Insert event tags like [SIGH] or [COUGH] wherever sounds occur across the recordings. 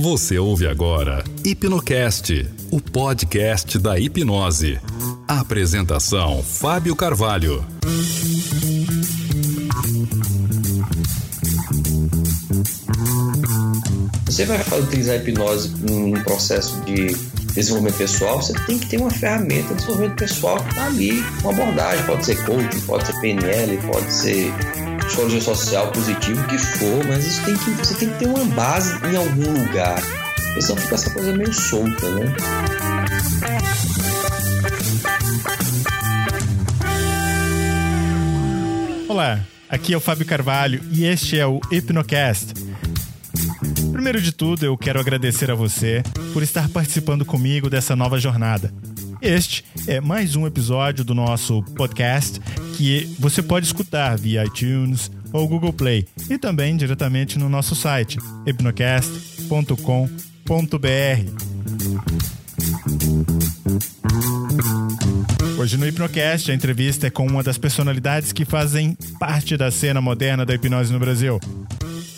Você ouve agora Hipnocast, o podcast da hipnose. Apresentação: Fábio Carvalho. Você vai utilizar a hipnose num processo de desenvolvimento pessoal, você tem que ter uma ferramenta de desenvolvimento pessoal que está ali, uma abordagem, pode ser coaching, pode ser PNL, pode ser psicologia social positivo, que for, mas isso tem que, você tem que ter uma base em algum lugar. Senão fica essa coisa meio solta, né? Olá, aqui é o Fábio Carvalho e este é o Hipnocast. Primeiro de tudo, eu quero agradecer a você por estar participando comigo dessa nova jornada. Este é mais um episódio do nosso podcast que você pode escutar via iTunes ou Google Play e também diretamente no nosso site hipnocast.com.br. Hoje no Hipnocast, a entrevista é com uma das personalidades que fazem parte da cena moderna da hipnose no Brasil.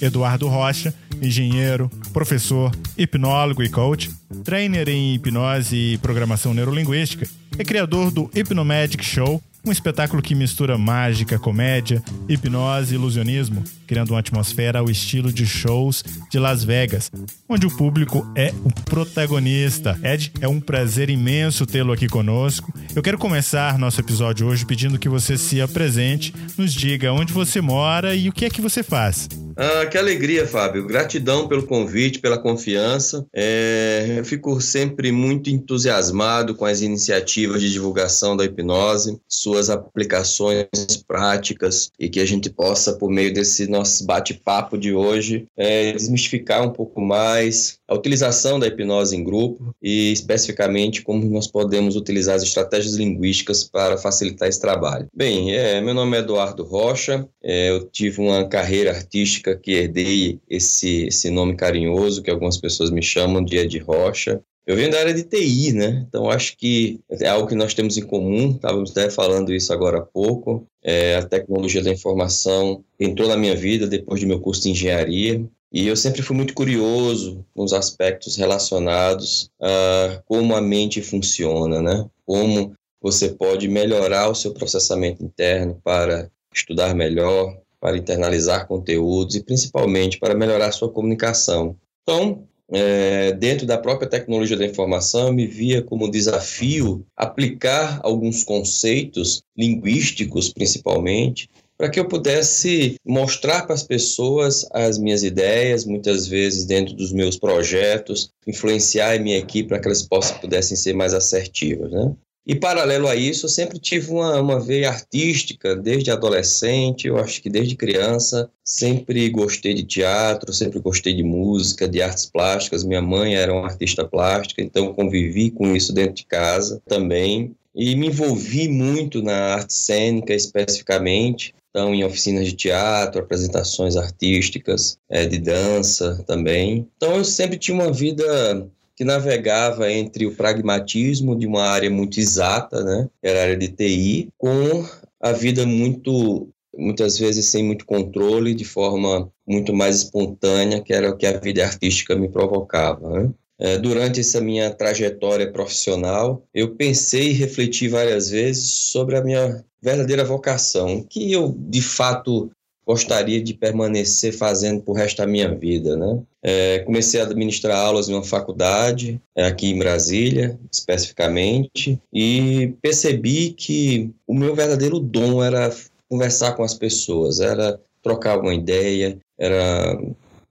Eduardo Rocha, engenheiro, professor, hipnólogo e coach, trainer em hipnose e programação neurolinguística, é criador do Hypnomagic Show, um espetáculo que mistura mágica, comédia, hipnose e ilusionismo, criando uma atmosfera ao estilo de shows de Las Vegas, onde o público é o protagonista. Ed, é um prazer imenso tê-lo aqui conosco. Eu quero começar nosso episódio hoje pedindo que você se apresente, nos diga onde você mora e o que é que você faz. Ah, que alegria, Fábio. Gratidão pelo convite, pela confiança. É, eu fico sempre muito entusiasmado com as iniciativas de divulgação da hipnose, suas aplicações práticas e que a gente possa, por meio desse nosso bate-papo de hoje, é, desmistificar um pouco mais a utilização da hipnose em grupo e, especificamente, como nós podemos utilizar as estratégias linguísticas para facilitar esse trabalho. Bem, é, meu nome é Eduardo Rocha, é, eu tive uma carreira artística que herdei esse, esse nome carinhoso que algumas pessoas me chamam de Ed Rocha. Eu venho da área de TI, né? Então acho que é algo que nós temos em comum. Estávamos até falando isso agora há pouco. É, a tecnologia da informação entrou na minha vida depois do meu curso de engenharia. E eu sempre fui muito curioso com os aspectos relacionados a como a mente funciona, né? Como você pode melhorar o seu processamento interno para estudar melhor, para internalizar conteúdos e principalmente para melhorar a sua comunicação. Então, é, dentro da própria tecnologia da informação, eu me via como desafio aplicar alguns conceitos linguísticos, principalmente, para que eu pudesse mostrar para as pessoas as minhas ideias, muitas vezes dentro dos meus projetos, influenciar a minha equipe para que elas possam, pudessem ser mais assertivas. Né? E paralelo a isso, eu sempre tive uma, uma veia artística, desde adolescente, eu acho que desde criança, sempre gostei de teatro, sempre gostei de música, de artes plásticas. Minha mãe era uma artista plástica, então convivi com isso dentro de casa também. E me envolvi muito na arte cênica especificamente, então em oficinas de teatro, apresentações artísticas, é, de dança também. Então eu sempre tinha uma vida que navegava entre o pragmatismo de uma área muito exata, né, era a área de TI, com a vida muito muitas vezes sem muito controle, de forma muito mais espontânea, que era o que a vida artística me provocava. Né? É, durante essa minha trajetória profissional, eu pensei e refleti várias vezes sobre a minha verdadeira vocação, que eu de fato gostaria de permanecer fazendo por resto da minha vida, né? É, comecei a administrar aulas em uma faculdade, é, aqui em Brasília, especificamente, e percebi que o meu verdadeiro dom era conversar com as pessoas, era trocar uma ideia, era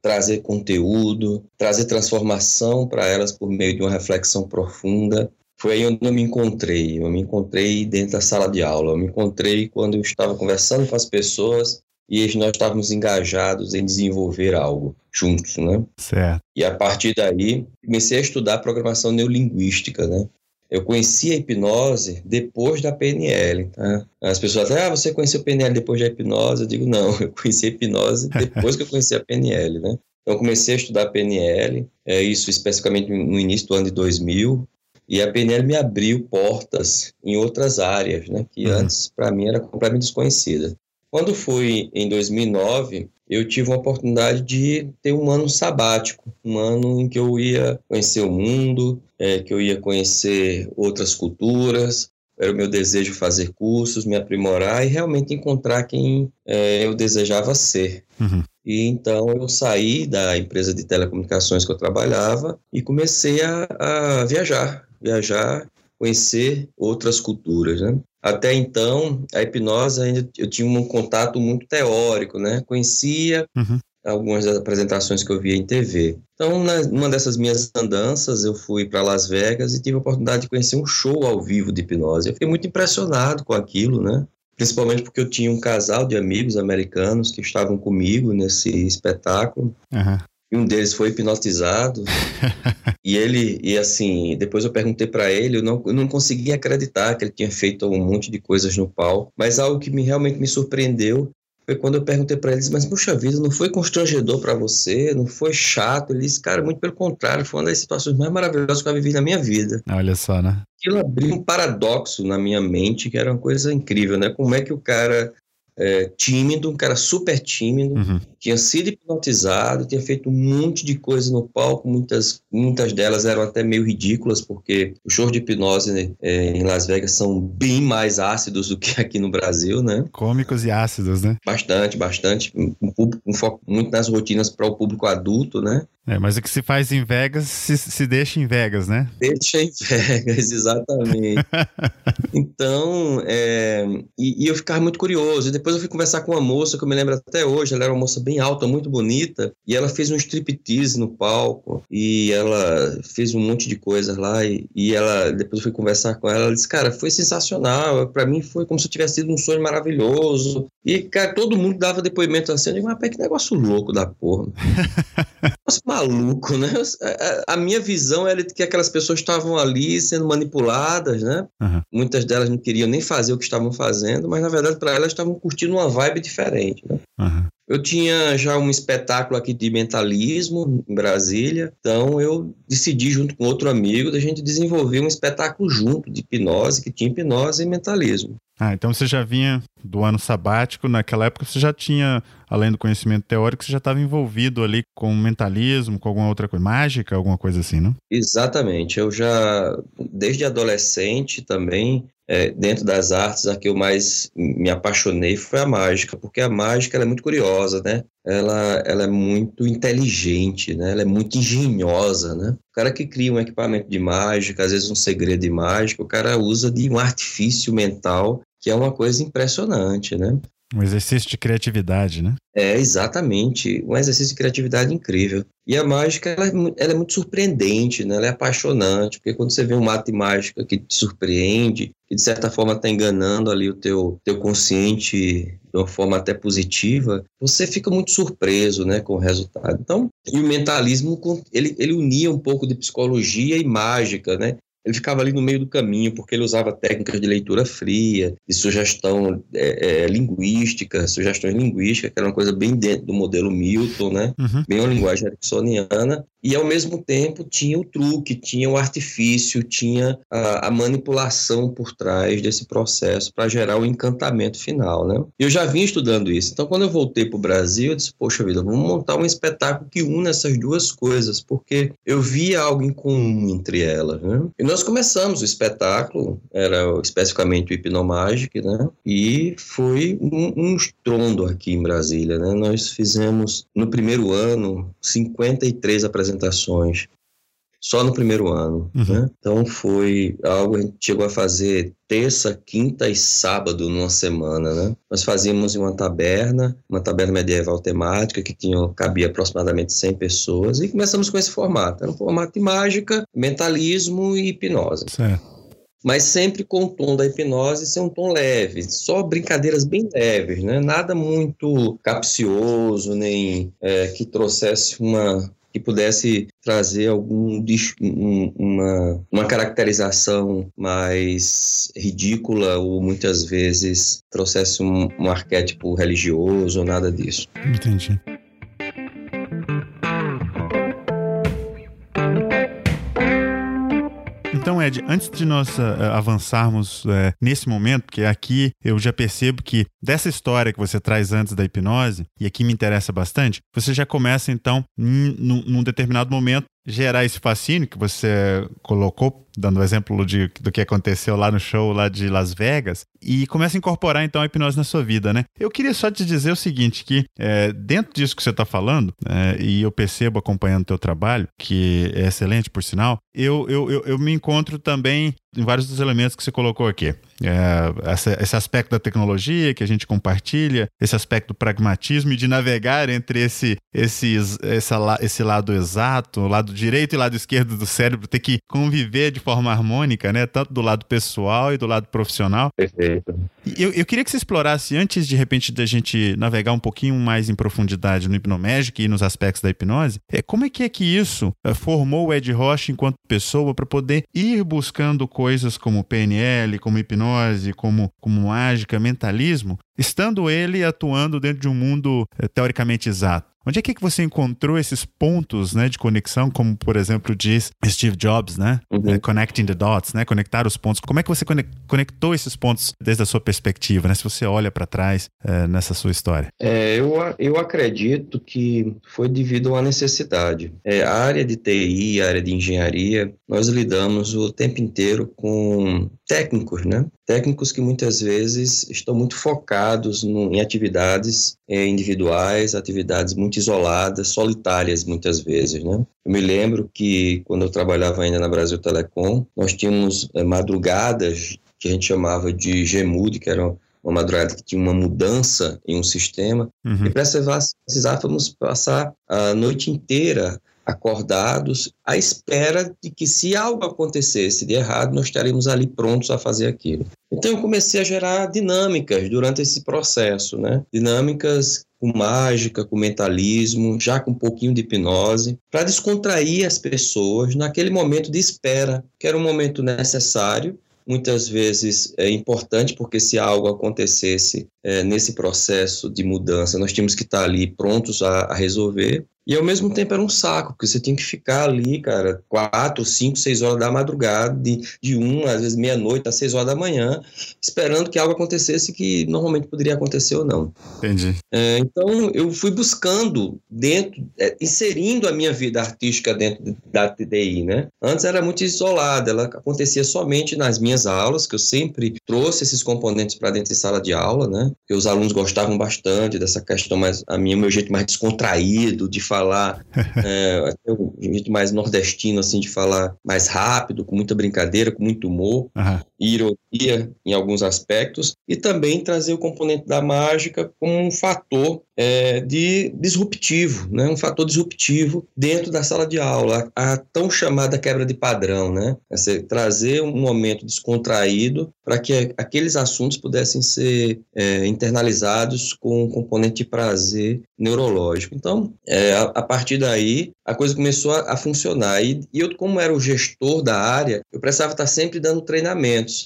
trazer conteúdo, trazer transformação para elas por meio de uma reflexão profunda. Foi aí onde eu me encontrei. Eu me encontrei dentro da sala de aula. Eu me encontrei quando eu estava conversando com as pessoas e nós estávamos engajados em desenvolver algo juntos, né? Certo. E a partir daí, comecei a estudar programação neurolinguística, né? Eu conheci a hipnose depois da PNL, tá? As pessoas falam, ah, você conheceu a PNL depois da hipnose? Eu digo, não, [LAUGHS] eu conheci a hipnose depois que eu conheci a PNL, né? Então, comecei a estudar PNL, é isso especificamente no início do ano de 2000, e a PNL me abriu portas em outras áreas, né? Que uhum. antes, para mim, era completamente desconhecida. Quando foi em 2009, eu tive uma oportunidade de ter um ano sabático, um ano em que eu ia conhecer o mundo, é, que eu ia conhecer outras culturas, era o meu desejo fazer cursos, me aprimorar e realmente encontrar quem é, eu desejava ser. Uhum. E então eu saí da empresa de telecomunicações que eu trabalhava e comecei a, a viajar, viajar, conhecer outras culturas, né? Até então, a hipnose ainda eu tinha um contato muito teórico, né? Conhecia uhum. algumas das apresentações que eu via em TV. Então, numa dessas minhas andanças, eu fui para Las Vegas e tive a oportunidade de conhecer um show ao vivo de hipnose. Eu fiquei muito impressionado com aquilo, né? Principalmente porque eu tinha um casal de amigos americanos que estavam comigo nesse espetáculo. Uhum. E um deles foi hipnotizado. [LAUGHS] e ele, e assim, depois eu perguntei para ele, eu não, eu não conseguia acreditar que ele tinha feito um monte de coisas no palco. Mas algo que me, realmente me surpreendeu foi quando eu perguntei para eles, mas puxa vida, não foi constrangedor para você? Não foi chato? Ele disse, cara, muito pelo contrário, foi uma das situações mais maravilhosas que eu vivi na minha vida. Olha só, né? Aquilo abriu um paradoxo na minha mente, que era uma coisa incrível, né? Como é que o cara é, tímido, um cara super tímido, uhum. tinha sido hipnotizado, tinha feito um monte de coisa no palco, muitas, muitas delas eram até meio ridículas, porque os shows de hipnose né, é, em Las Vegas são bem mais ácidos do que [LAUGHS] aqui no Brasil, né? Cômicos e ácidos, né? Bastante, bastante. Um, público, um foco muito nas rotinas para o público adulto, né? É, mas o que se faz em Vegas, se, se deixa em Vegas, né? Deixa em [LAUGHS] Vegas, exatamente. [LAUGHS] então, é, e, e, eu ficava muito curioso. Depois eu fui conversar com uma moça que eu me lembro até hoje. Ela era uma moça bem alta, muito bonita. E ela fez um striptease no palco. E ela fez um monte de coisas lá. E, e ela, depois eu fui conversar com ela. Ela disse, cara, foi sensacional. Para mim foi como se tivesse sido um sonho maravilhoso. E, cara, todo mundo dava depoimento assim. Eu digo, mas que negócio louco da porra. [LAUGHS] negócio maluco, né? A, a, minha visão era de que aquelas pessoas estavam ali sendo manipuladas, né? Uhum. Muitas delas não queriam nem fazer o que estavam fazendo, mas na verdade para elas estavam curtindo uma vibe diferente, né? Uhum. Eu tinha já um espetáculo aqui de mentalismo em Brasília, então eu decidi, junto com outro amigo, da gente desenvolver um espetáculo junto de hipnose, que tinha hipnose e mentalismo. Ah, então você já vinha do ano sabático, naquela época você já tinha, além do conhecimento teórico, você já estava envolvido ali com mentalismo, com alguma outra coisa, mágica, alguma coisa assim, não? Exatamente. Eu já, desde adolescente também, é, dentro das artes, a que eu mais me apaixonei foi a mágica, porque a mágica é muito curiosa, né? Ela, ela é muito inteligente, né? Ela é muito engenhosa, né? O cara que cria um equipamento de mágica, às vezes um segredo de mágica, o cara usa de um artifício mental que é uma coisa impressionante, né? Um exercício de criatividade, né? É, exatamente. Um exercício de criatividade incrível. E a mágica, ela é, ela é, muito surpreendente, né? Ela é apaixonante, porque quando você vê um ato de mágica que te surpreende, que de certa forma está enganando ali o teu, teu consciente de uma forma até positiva, você fica muito surpreso, né, com o resultado. Então, e o mentalismo, ele, ele unia um pouco de psicologia e mágica, né? Ele ficava ali no meio do caminho, porque ele usava técnicas de leitura fria, de sugestão é, é, linguística, sugestões linguísticas, que era uma coisa bem dentro do modelo Milton, né? Uhum. Bem uma linguagem ericksoniana, e ao mesmo tempo tinha o truque, tinha o artifício, tinha a, a manipulação por trás desse processo para gerar o encantamento final, né? Eu já vim estudando isso, então quando eu voltei para o Brasil, eu disse, poxa vida, vamos montar um espetáculo que une essas duas coisas, porque eu via algo em comum entre elas, né? E nós começamos o espetáculo, era especificamente o Hipnomagic, né? E foi um, um estrondo aqui em Brasília, né? Nós fizemos, no primeiro ano, 53 apresentações só no primeiro ano, uhum. né? Então foi algo a gente chegou a fazer terça, quinta e sábado numa semana, né? Nós fazíamos em uma taberna, uma taberna medieval temática que tinha cabia aproximadamente 100 pessoas e começamos com esse formato. Era um formato de mágica, mentalismo e hipnose. Certo mas sempre com o tom da hipnose ser um tom leve, só brincadeiras bem leves, né? nada muito capcioso, nem é, que trouxesse uma, que pudesse trazer algum uma, uma caracterização mais ridícula ou muitas vezes trouxesse um, um arquétipo religioso ou nada disso. Entendi. Então, Ed, antes de nós uh, avançarmos uh, nesse momento, porque aqui eu já percebo que dessa história que você traz antes da hipnose, e aqui me interessa bastante, você já começa então, num, num determinado momento, gerar esse fascínio que você colocou, dando o exemplo de, do que aconteceu lá no show lá de Las Vegas, e começa a incorporar então a hipnose na sua vida, né? Eu queria só te dizer o seguinte, que é, dentro disso que você está falando, é, e eu percebo acompanhando o teu trabalho, que é excelente por sinal, eu, eu, eu, eu me encontro também em vários dos elementos que você colocou aqui. É, esse aspecto da tecnologia que a gente compartilha, esse aspecto do pragmatismo e de navegar entre esse, esse, esse, esse lado exato, o lado direito e lado esquerdo do cérebro, ter que conviver de forma harmônica, né? Tanto do lado pessoal e do lado profissional. Perfeito. Eu, eu queria que você explorasse, antes de repente da gente navegar um pouquinho mais em profundidade no hipnomédico e nos aspectos da hipnose, é, como é que é que isso é, formou o Ed Rocha enquanto pessoa para poder ir buscando coisas como PNL, como hipnose, como, como mágica, mentalismo, estando ele atuando dentro de um mundo é, teoricamente exato? Onde é que você encontrou esses pontos né, de conexão, como por exemplo diz Steve Jobs, né? Uhum. É, connecting the dots, né? Conectar os pontos. Como é que você conectou esses pontos desde a sua perspectiva, né? Se você olha para trás é, nessa sua história. É, eu, eu acredito que foi devido a uma necessidade. É, a área de TI, a área de engenharia, nós lidamos o tempo inteiro com técnicos, né? Técnicos que muitas vezes estão muito focados no, em atividades é, individuais, atividades muito isoladas, solitárias muitas vezes, né? Eu me lembro que quando eu trabalhava ainda na Brasil Telecom, nós tínhamos é, madrugadas que a gente chamava de GMUD, que eram uma madrugada que tinha uma mudança em um sistema, uhum. e precisávamos passar a noite inteira acordados, à espera de que, se algo acontecesse de errado, nós estaríamos ali prontos a fazer aquilo. Então, eu comecei a gerar dinâmicas durante esse processo, né? Dinâmicas com mágica, com mentalismo, já com um pouquinho de hipnose, para descontrair as pessoas naquele momento de espera, que era um momento necessário muitas vezes é importante, porque se algo acontecesse é, nesse processo de mudança, nós tínhamos que estar ali prontos a, a resolver. E ao mesmo tempo era um saco, porque você tinha que ficar ali, cara, quatro, cinco, seis horas da madrugada, de, de um, às vezes meia-noite, às seis horas da manhã, esperando que algo acontecesse que normalmente poderia acontecer ou não. Entendi. É, então eu fui buscando dentro, é, inserindo a minha vida artística dentro da TDI, né? Antes era muito isolada, ela acontecia somente nas minhas aulas, que eu sempre trouxe esses componentes para dentro de sala de aula, né? Que os alunos gostavam bastante dessa questão mais, a minha, meu jeito mais descontraído de falar, [LAUGHS] é, um jeito mais nordestino, assim, de falar mais rápido, com muita brincadeira, com muito humor, uhum. E ironia em alguns aspectos, e também trazer o componente da mágica como um fator é, de disruptivo, né? um fator disruptivo dentro da sala de aula, a, tão chamada quebra de padrão, né? Você trazer um momento descontraído para que aqueles assuntos pudessem ser é, internalizados com um componente de prazer neurológico. Então, é, a, a, partir daí, a coisa começou a, a funcionar. E, e, eu, como era o gestor da área, eu precisava estar sempre dando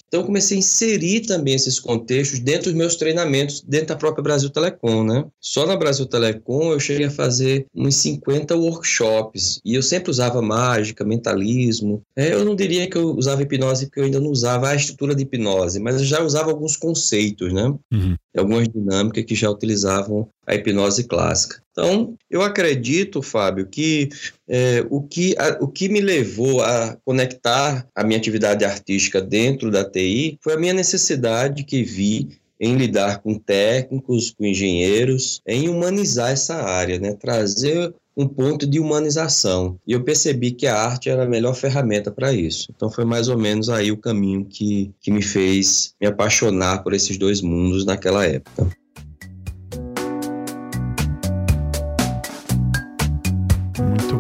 Então, eu comecei a inserir também esses contextos dentro dos meus treinamentos, dentro da própria Brasil Telecom, né? Só na Brasil Telecom eu cheguei a fazer uns 50 workshops. E eu sempre usava mágica, mentalismo. É, eu não diria que eu usava hipnose, porque eu ainda não usava a estrutura de hipnose, mas eu já usava alguns conceitos, né? Uhum. Algumas dinâmicas que já utilizavam a hipnose clássica. Então, eu acredito, Fábio, que, é, o, que a, o que me levou a conectar a minha atividade artística dentro da TI foi a minha necessidade que vi em lidar com técnicos, com engenheiros, em humanizar essa área, né? trazer um ponto de humanização. E eu percebi que a arte era a melhor ferramenta para isso. Então foi mais ou menos aí o caminho que, que me fez me apaixonar por esses dois mundos naquela época.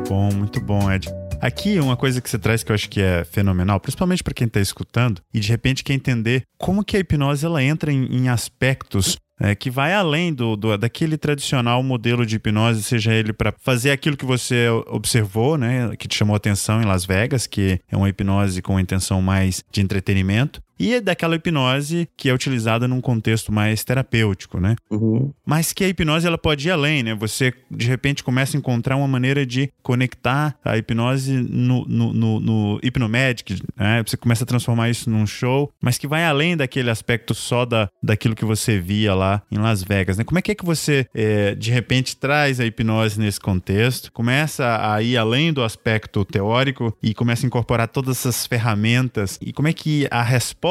bom, muito bom, Ed. Aqui, uma coisa que você traz que eu acho que é fenomenal, principalmente para quem está escutando, e de repente quer entender como que a hipnose ela entra em, em aspectos é, que vai além do, do, daquele tradicional modelo de hipnose, seja ele para fazer aquilo que você observou, né, que te chamou atenção em Las Vegas, que é uma hipnose com intenção mais de entretenimento, e é daquela hipnose que é utilizada num contexto mais terapêutico, né? Uhum. Mas que a hipnose ela pode ir além, né? Você de repente começa a encontrar uma maneira de conectar a hipnose no, no, no, no né? Você começa a transformar isso num show, mas que vai além daquele aspecto só da, daquilo que você via lá em Las Vegas, né? Como é que é que você é, de repente traz a hipnose nesse contexto, começa a ir além do aspecto teórico e começa a incorporar todas essas ferramentas e como é que a resposta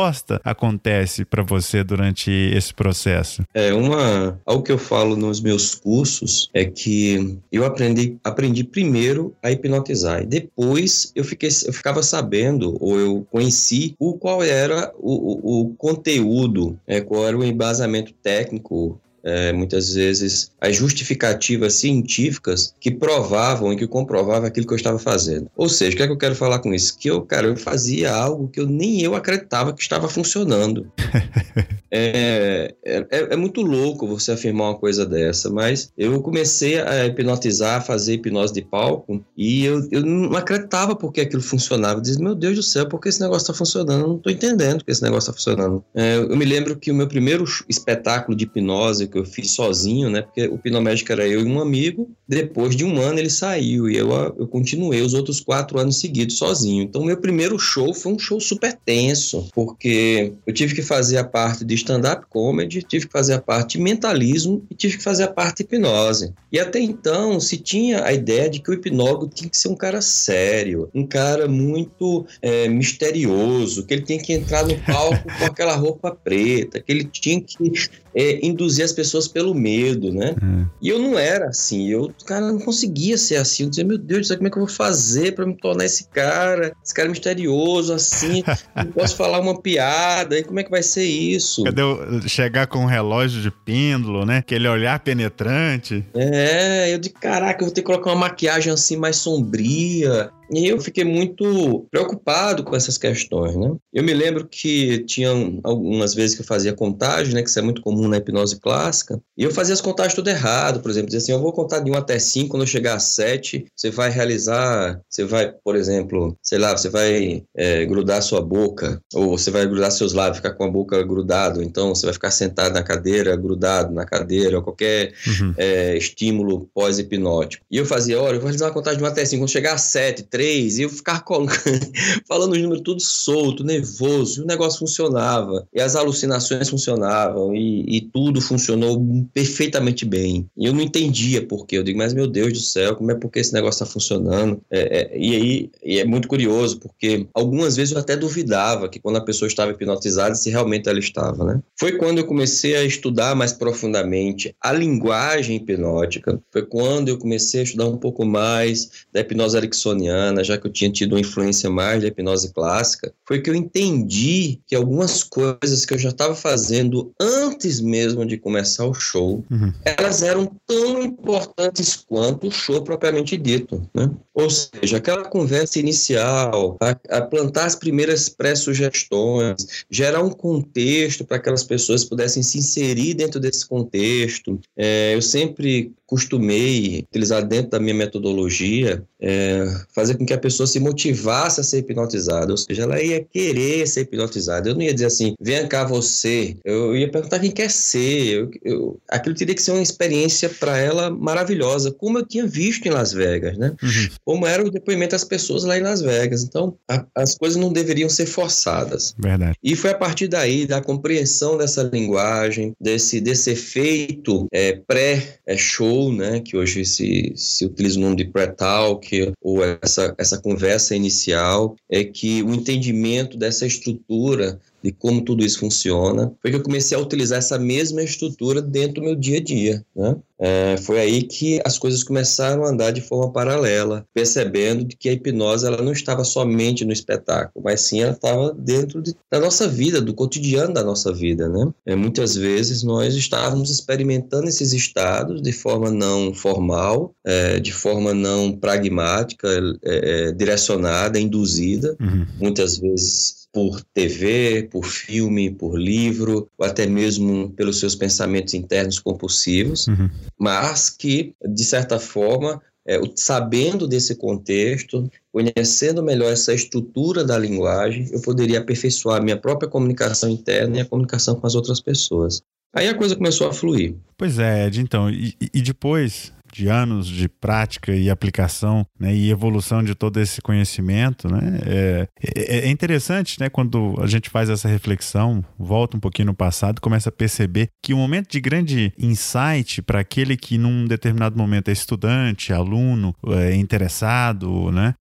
acontece para você durante esse processo? É uma algo que eu falo nos meus cursos é que eu aprendi aprendi primeiro a hipnotizar e depois eu fiquei eu ficava sabendo ou eu conheci o qual era o, o, o conteúdo, é, qual era o embasamento técnico é, muitas vezes as justificativas científicas que provavam e que comprovavam aquilo que eu estava fazendo. Ou seja, o que é que eu quero falar com isso? Que eu, cara, eu fazia algo que eu nem eu acreditava que estava funcionando. [LAUGHS] é, é, é, muito louco você afirmar uma coisa dessa, mas eu comecei a hipnotizar, a fazer hipnose de palco e eu, eu não acreditava porque aquilo funcionava. Eu dizia, meu Deus do céu, por que esse negócio está funcionando? Eu não estou entendendo que esse negócio está funcionando. É, eu me lembro que o meu primeiro espetáculo de hipnose que eu fiz sozinho, né? Porque o Pinomédico era eu e um amigo. Depois de um ano ele saiu e eu, eu continuei os outros quatro anos seguidos sozinho. Então, meu primeiro show foi um show super tenso, porque eu tive que fazer a parte de stand-up comedy, tive que fazer a parte de mentalismo e tive que fazer a parte de hipnose. E até então se tinha a ideia de que o hipnólogo tinha que ser um cara sério, um cara muito é, misterioso, que ele tinha que entrar no palco [LAUGHS] com aquela roupa preta, que ele tinha que é, induzir as pessoas pelo medo, né? É. E eu não era assim, eu, cara, não conseguia ser assim. Eu dizia, meu Deus, como é que eu vou fazer para me tornar esse cara, esse cara misterioso, assim, não posso falar uma piada, e como é que vai ser isso? Cadê eu chegar com um relógio de pêndulo, né? Aquele olhar penetrante. É, eu de caraca, eu vou ter que colocar uma maquiagem assim mais sombria. E eu fiquei muito preocupado com essas questões, né? Eu me lembro que tinha algumas vezes que eu fazia contagem, né? Que isso é muito comum na hipnose clássica. E eu fazia as contagens tudo errado. Por exemplo, dizia assim, eu vou contar de 1 até 5, quando eu chegar a 7, você vai realizar, você vai, por exemplo, sei lá, você vai é, grudar sua boca, ou você vai grudar seus lábios, ficar com a boca grudado. Então, você vai ficar sentado na cadeira, grudado na cadeira, ou qualquer uhum. é, estímulo pós-hipnótico. E eu fazia, olha, eu vou realizar uma contagem de 1 até 5, quando chegar a 7, 3, e eu ficar [LAUGHS] falando os números tudo solto, nervoso, e o negócio funcionava, e as alucinações funcionavam, e, e tudo funcionou perfeitamente bem. E eu não entendia por quê. Eu digo, mas meu Deus do céu, como é porque esse negócio está funcionando? É, é, e aí e é muito curioso, porque algumas vezes eu até duvidava que quando a pessoa estava hipnotizada, se realmente ela estava, né? Foi quando eu comecei a estudar mais profundamente a linguagem hipnótica, foi quando eu comecei a estudar um pouco mais da hipnose ericksoniana, já que eu tinha tido uma influência mais da hipnose clássica, foi que eu entendi que algumas coisas que eu já estava fazendo antes mesmo de começar o show, uhum. elas eram tão importantes quanto o show propriamente dito, né? Ou seja, aquela conversa inicial, a, a plantar as primeiras pré-sugestões, gerar um contexto para que aquelas pessoas pudessem se inserir dentro desse contexto. É, eu sempre costumei utilizar dentro da minha metodologia é, fazer com que a pessoa se motivasse a ser hipnotizada, ou seja, ela ia querer ser hipnotizada. Eu não ia dizer assim, venha cá você. Eu ia perguntar quem quer ser. Eu, eu, aquilo teria que ser uma experiência para ela maravilhosa, como eu tinha visto em Las Vegas, né? Uhum. Como era o depoimento das pessoas lá em Las Vegas. Então, a, as coisas não deveriam ser forçadas. Verdade. E foi a partir daí, da compreensão dessa linguagem, desse, desse efeito é, pré-show, né, que hoje se, se utiliza o nome de pré-talk, ou essa, essa conversa inicial, é que o entendimento dessa estrutura de como tudo isso funciona, foi que eu comecei a utilizar essa mesma estrutura dentro do meu dia a dia. Né? É, foi aí que as coisas começaram a andar de forma paralela, percebendo que a hipnose ela não estava somente no espetáculo, mas sim ela estava dentro de, da nossa vida, do cotidiano da nossa vida. Né? É, muitas vezes nós estávamos experimentando esses estados de forma não formal, é, de forma não pragmática, é, é, direcionada, induzida, uhum. muitas vezes por TV, por filme, por livro, ou até mesmo pelos seus pensamentos internos compulsivos, uhum. mas que, de certa forma, é, sabendo desse contexto, conhecendo melhor essa estrutura da linguagem, eu poderia aperfeiçoar a minha própria comunicação interna e a comunicação com as outras pessoas. Aí a coisa começou a fluir. Pois é, Ed, então, e, e depois de anos de prática e aplicação né, e evolução de todo esse conhecimento, né, é, é, é, interessante né, quando a gente faz essa reflexão, volta um pouquinho no passado, começa a perceber que o momento de grande insight para aquele que num determinado momento é estudante, aluno, é interessado né,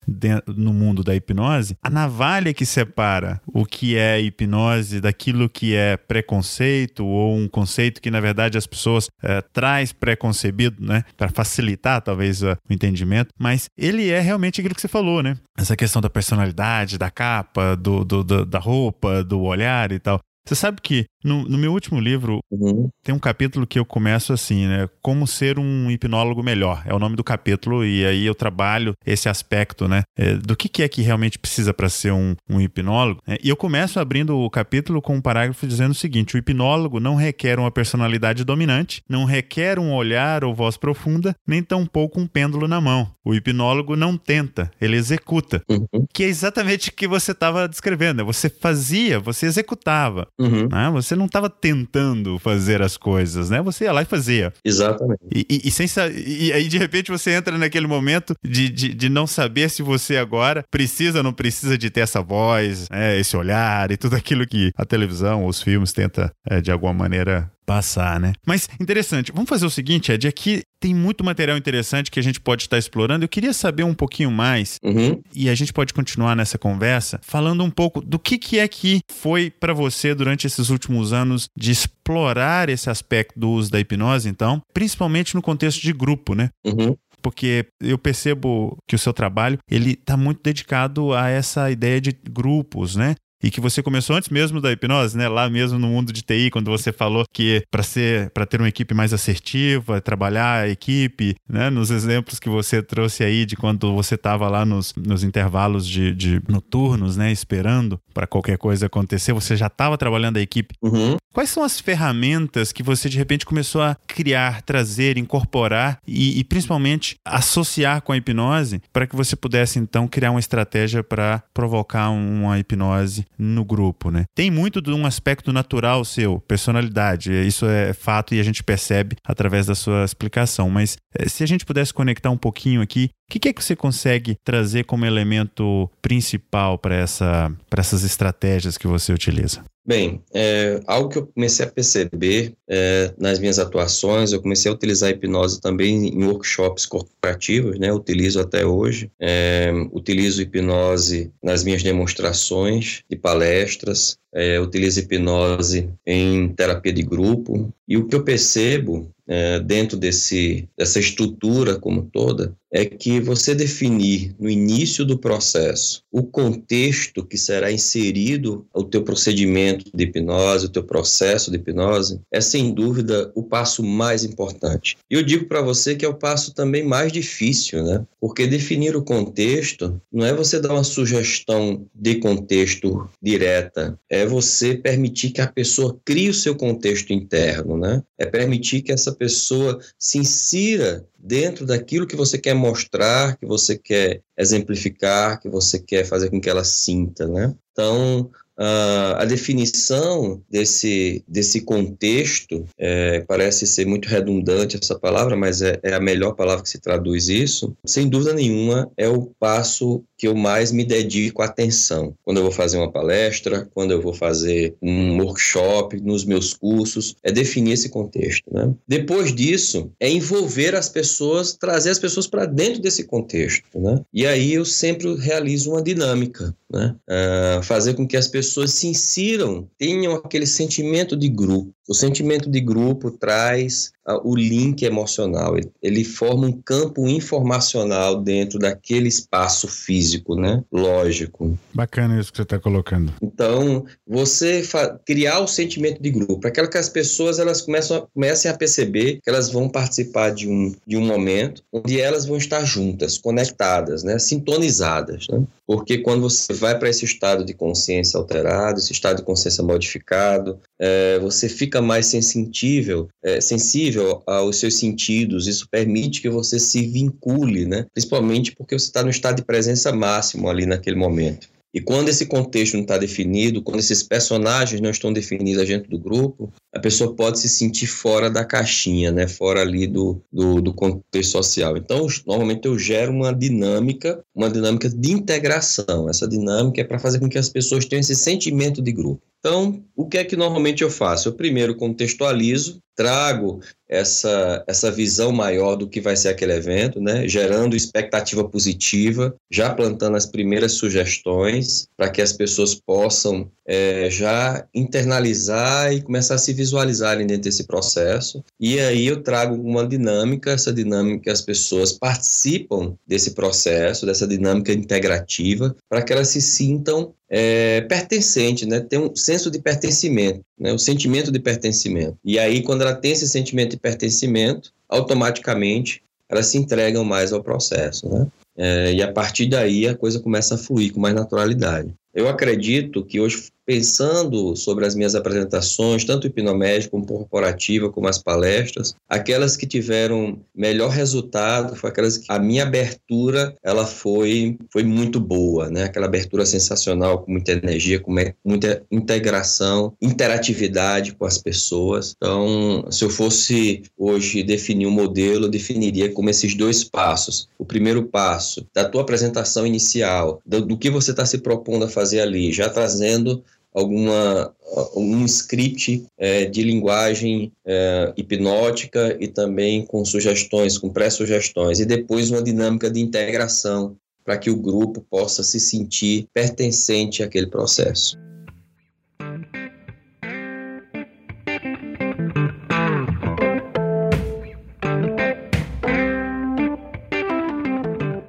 no mundo da hipnose, a navalha que separa o que é hipnose daquilo que é preconceito ou um conceito que na verdade as pessoas é, traz preconcebido né, para facilitar talvez o entendimento, mas ele é realmente aquilo que você falou, né? Essa questão da personalidade, da capa, do, do, do da roupa, do olhar e tal. Você sabe que no, no meu último livro uhum. tem um capítulo que eu começo assim, né? Como ser um hipnólogo melhor. É o nome do capítulo e aí eu trabalho esse aspecto, né? É, do que, que, é que realmente precisa para ser um, um hipnólogo. É, e eu começo abrindo o capítulo com um parágrafo dizendo o seguinte: o hipnólogo não requer uma personalidade dominante, não requer um olhar ou voz profunda, nem tampouco um pêndulo na mão. O hipnólogo não tenta, ele executa. Uhum. Que é exatamente o que você estava descrevendo. Né? Você fazia, você executava. Uhum. Né? Você não estava tentando fazer as coisas, né? Você ia lá e fazia. Exatamente. E, e, e, sem, e aí, de repente, você entra naquele momento de, de, de, não saber se você agora precisa ou não precisa de ter essa voz, né? esse olhar e tudo aquilo que a televisão, os filmes tenta, é, de alguma maneira, passar, né? Mas interessante. Vamos fazer o seguinte, Ed, aqui tem muito material interessante que a gente pode estar explorando. Eu queria saber um pouquinho mais uhum. e a gente pode continuar nessa conversa falando um pouco do que, que é que foi para você durante esses últimos anos de explorar esse aspecto do uso da hipnose, então, principalmente no contexto de grupo, né? Uhum porque eu percebo que o seu trabalho ele está muito dedicado a essa ideia de grupos, né? E que você começou antes mesmo da hipnose, né? Lá mesmo no mundo de TI, quando você falou que para ser, para ter uma equipe mais assertiva, trabalhar a equipe, né? Nos exemplos que você trouxe aí de quando você estava lá nos, nos intervalos de, de noturnos, né? Esperando para qualquer coisa acontecer, você já estava trabalhando a equipe. Uhum. Quais são as ferramentas que você de repente começou a criar, trazer, incorporar e, e principalmente associar com a hipnose para que você pudesse então criar uma estratégia para provocar uma hipnose no grupo, né? Tem muito de um aspecto natural seu, personalidade. Isso é fato e a gente percebe através da sua explicação. Mas eh, se a gente pudesse conectar um pouquinho aqui, que, que, é que você consegue trazer como elemento principal para essa, essas estratégias que você utiliza? Bem, é, algo que eu comecei a perceber é, nas minhas atuações, eu comecei a utilizar a hipnose também em workshops corporativos, né? Utilizo até hoje. É, utilizo hipnose nas minhas demonstrações e palestras. É, utilizo hipnose em terapia de grupo. E o que eu percebo é, dentro desse, dessa estrutura como toda é que você definir no início do processo o contexto que será inserido o teu procedimento de hipnose, o teu processo de hipnose, é sem dúvida o passo mais importante. E eu digo para você que é o passo também mais difícil, né? Porque definir o contexto não é você dar uma sugestão de contexto direta, é você permitir que a pessoa crie o seu contexto interno, né? É permitir que essa pessoa se insira dentro daquilo que você quer mostrar, que você quer exemplificar, que você quer fazer com que ela sinta, né? Então, Uh, a definição desse, desse contexto é, parece ser muito redundante essa palavra, mas é, é, a melhor palavra que se traduz isso. Sem dúvida nenhuma, é o passo que eu mais me dedico a atenção. Quando eu vou fazer uma palestra, quando eu vou fazer um workshop, nos meus cursos, é definir esse contexto. Né? Depois disso, é envolver as pessoas, trazer as pessoas para dentro desse contexto. Né? E aí eu sempre realizo uma dinâmica, né? Uh, fazer com que as pessoas se insiram, tenham aquele sentimento de grupo. O sentimento de grupo traz uh, o link emocional, ele, ele, forma um campo informacional dentro daquele espaço físico, né? Lógico. Bacana isso que você está colocando. Então, você criar o sentimento de grupo, para que as pessoas elas começam a, comecem a perceber que elas vão participar de um, de um momento onde elas vão estar juntas, conectadas, né? Sintonizadas, né? Porque quando você vai para esse estado de consciência alterado, esse estado de consciência modificado, é, você fica fica mais sensível, é, sensível aos seus sentidos, isso permite que você se vincule, né? principalmente porque você está no estado de presença máximo ali naquele momento. E quando esse contexto não está definido, quando esses personagens não estão definidos dentro do grupo, a pessoa pode se sentir fora da caixinha, né? fora ali do, do, do contexto social. Então, normalmente eu gero uma dinâmica, uma dinâmica de integração. Essa dinâmica é para fazer com que as pessoas tenham esse sentimento de grupo. Então, o que é que normalmente eu faço? Eu primeiro contextualizo, trago essa, essa visão maior do que vai ser aquele evento, né? gerando expectativa positiva, já plantando as primeiras sugestões para que as pessoas possam é, já internalizar e começar a se visualizarem dentro desse processo. E aí eu trago uma dinâmica, essa dinâmica as pessoas participam desse processo, dessa dinâmica integrativa, para que elas se sintam é, pertencente, né? Tem um senso de pertencimento, né? O sentimento de pertencimento. E aí, quando ela tem esse sentimento de pertencimento, automaticamente elas se entregam mais ao processo, né? É, e a partir daí a coisa começa a fluir com mais naturalidade. Eu acredito que hoje pensando sobre as minhas apresentações, tanto hipnomédico como corporativa, como as palestras, aquelas que tiveram melhor resultado foi aquelas que a minha abertura ela foi foi muito boa, né? Aquela abertura sensacional com muita energia, com muita integração, interatividade com as pessoas. Então, se eu fosse hoje definir um modelo, eu definiria como esses dois passos. O primeiro passo da tua apresentação inicial, do, do que você está se propondo a fazer ali, já trazendo alguma um script é, de linguagem é, hipnótica e também com sugestões, com pré-sugestões, e depois uma dinâmica de integração para que o grupo possa se sentir pertencente àquele processo.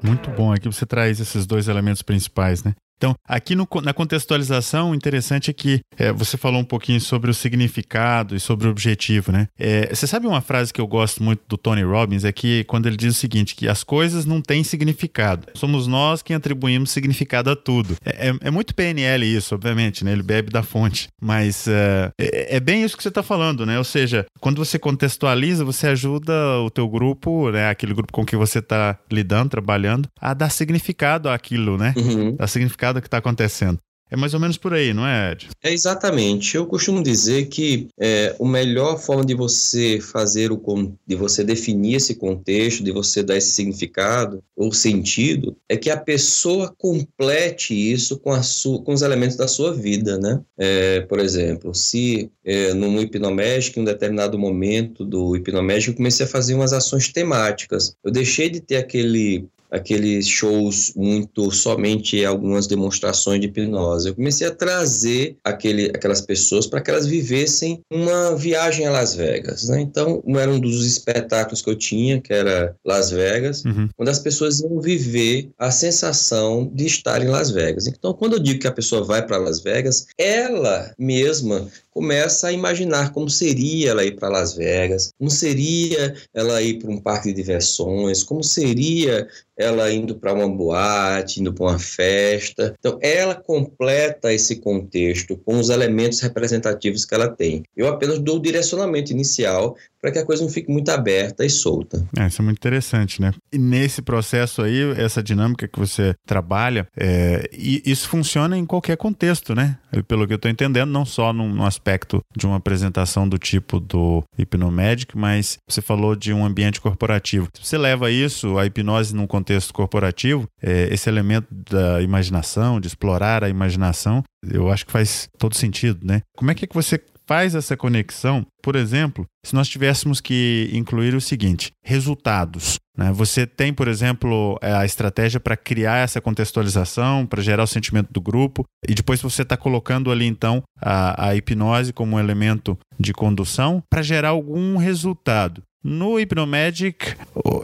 Muito bom, aqui você traz esses dois elementos principais, né? Então, aqui no, na contextualização, o interessante é que é, você falou um pouquinho sobre o significado e sobre o objetivo, né? É, você sabe uma frase que eu gosto muito do Tony Robbins? É que quando ele diz o seguinte, que as coisas não têm significado. Somos nós quem atribuímos significado a tudo. É, é, é muito PNL isso, obviamente, né? Ele bebe da fonte. Mas é, é, é bem isso que você está falando, né? Ou seja, quando você contextualiza, você ajuda o teu grupo, né? Aquele grupo com que você está lidando, trabalhando, a dar significado àquilo, né? Uhum. Dar significado que está acontecendo. É mais ou menos por aí, não é, Ed? É exatamente. Eu costumo dizer que é, a melhor forma de você fazer o de você definir esse contexto, de você dar esse significado ou sentido, é que a pessoa complete isso com, a sua, com os elementos da sua vida, né? É, por exemplo, se é, no hipnomédico, em um determinado momento do hipnomédico, eu comecei a fazer umas ações temáticas. Eu deixei de ter aquele aqueles shows muito somente algumas demonstrações de hipnose. Eu comecei a trazer aquele, aquelas pessoas para que elas vivessem uma viagem a Las Vegas. Né? Então, era um dos espetáculos que eu tinha, que era Las Vegas, uhum. onde as pessoas iam viver a sensação de estar em Las Vegas. Então, quando eu digo que a pessoa vai para Las Vegas, ela mesma começa a imaginar como seria ela ir para Las Vegas, como seria ela ir para um parque de diversões, como seria ela indo para uma boate, indo para uma festa. Então, ela completa esse contexto com os elementos representativos que ela tem. Eu apenas dou o direcionamento inicial para que a coisa não fique muito aberta e solta. É, isso é muito interessante, né? E nesse processo aí, essa dinâmica que você trabalha, é, isso funciona em qualquer contexto, né? Pelo que eu estou entendendo, não só no aspecto de uma apresentação do tipo do Hipnomagic, mas você falou de um ambiente corporativo. Você leva isso, a hipnose num contexto corporativo, é, esse elemento da imaginação, de explorar a imaginação, eu acho que faz todo sentido, né? Como é que, é que você faz essa conexão, por exemplo, se nós tivéssemos que incluir o seguinte: resultados. Né? Você tem, por exemplo, é, a estratégia para criar essa contextualização, para gerar o sentimento do grupo, e depois você está colocando ali, então, a, a hipnose como um elemento de condução para gerar algum resultado. No Hypnomagic,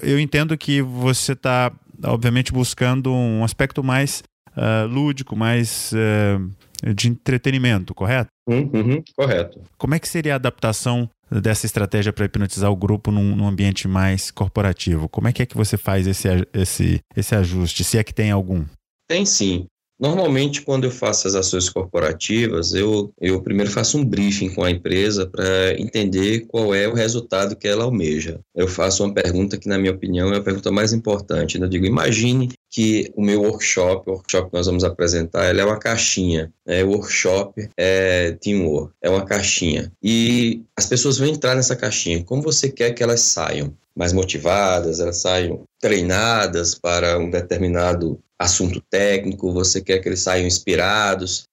eu entendo que você está, obviamente, buscando um aspecto mais uh, lúdico, mais uh, de entretenimento, correto? Uhum, correto. Como é que seria a adaptação dessa estratégia para hipnotizar o grupo num, num, ambiente mais corporativo? Como é que é que você faz esse, esse, esse ajuste, se é que tem algum? Tem sim. Normalmente, quando eu faço as ações corporativas, eu, eu primeiro faço um briefing com a empresa para entender qual é o resultado que ela almeja. Eu faço uma pergunta que, na minha opinião, é a pergunta mais importante. Né? Eu digo, imagine que o meu workshop, o workshop que nós vamos apresentar, é uma caixinha. Né? O workshop é teamwork, é uma caixinha. E as pessoas vão entrar nessa caixinha. Como você quer que elas saiam? Mais motivadas, elas saiam treinadas para um determinado assunto técnico, você quer que eles saiam inspirados,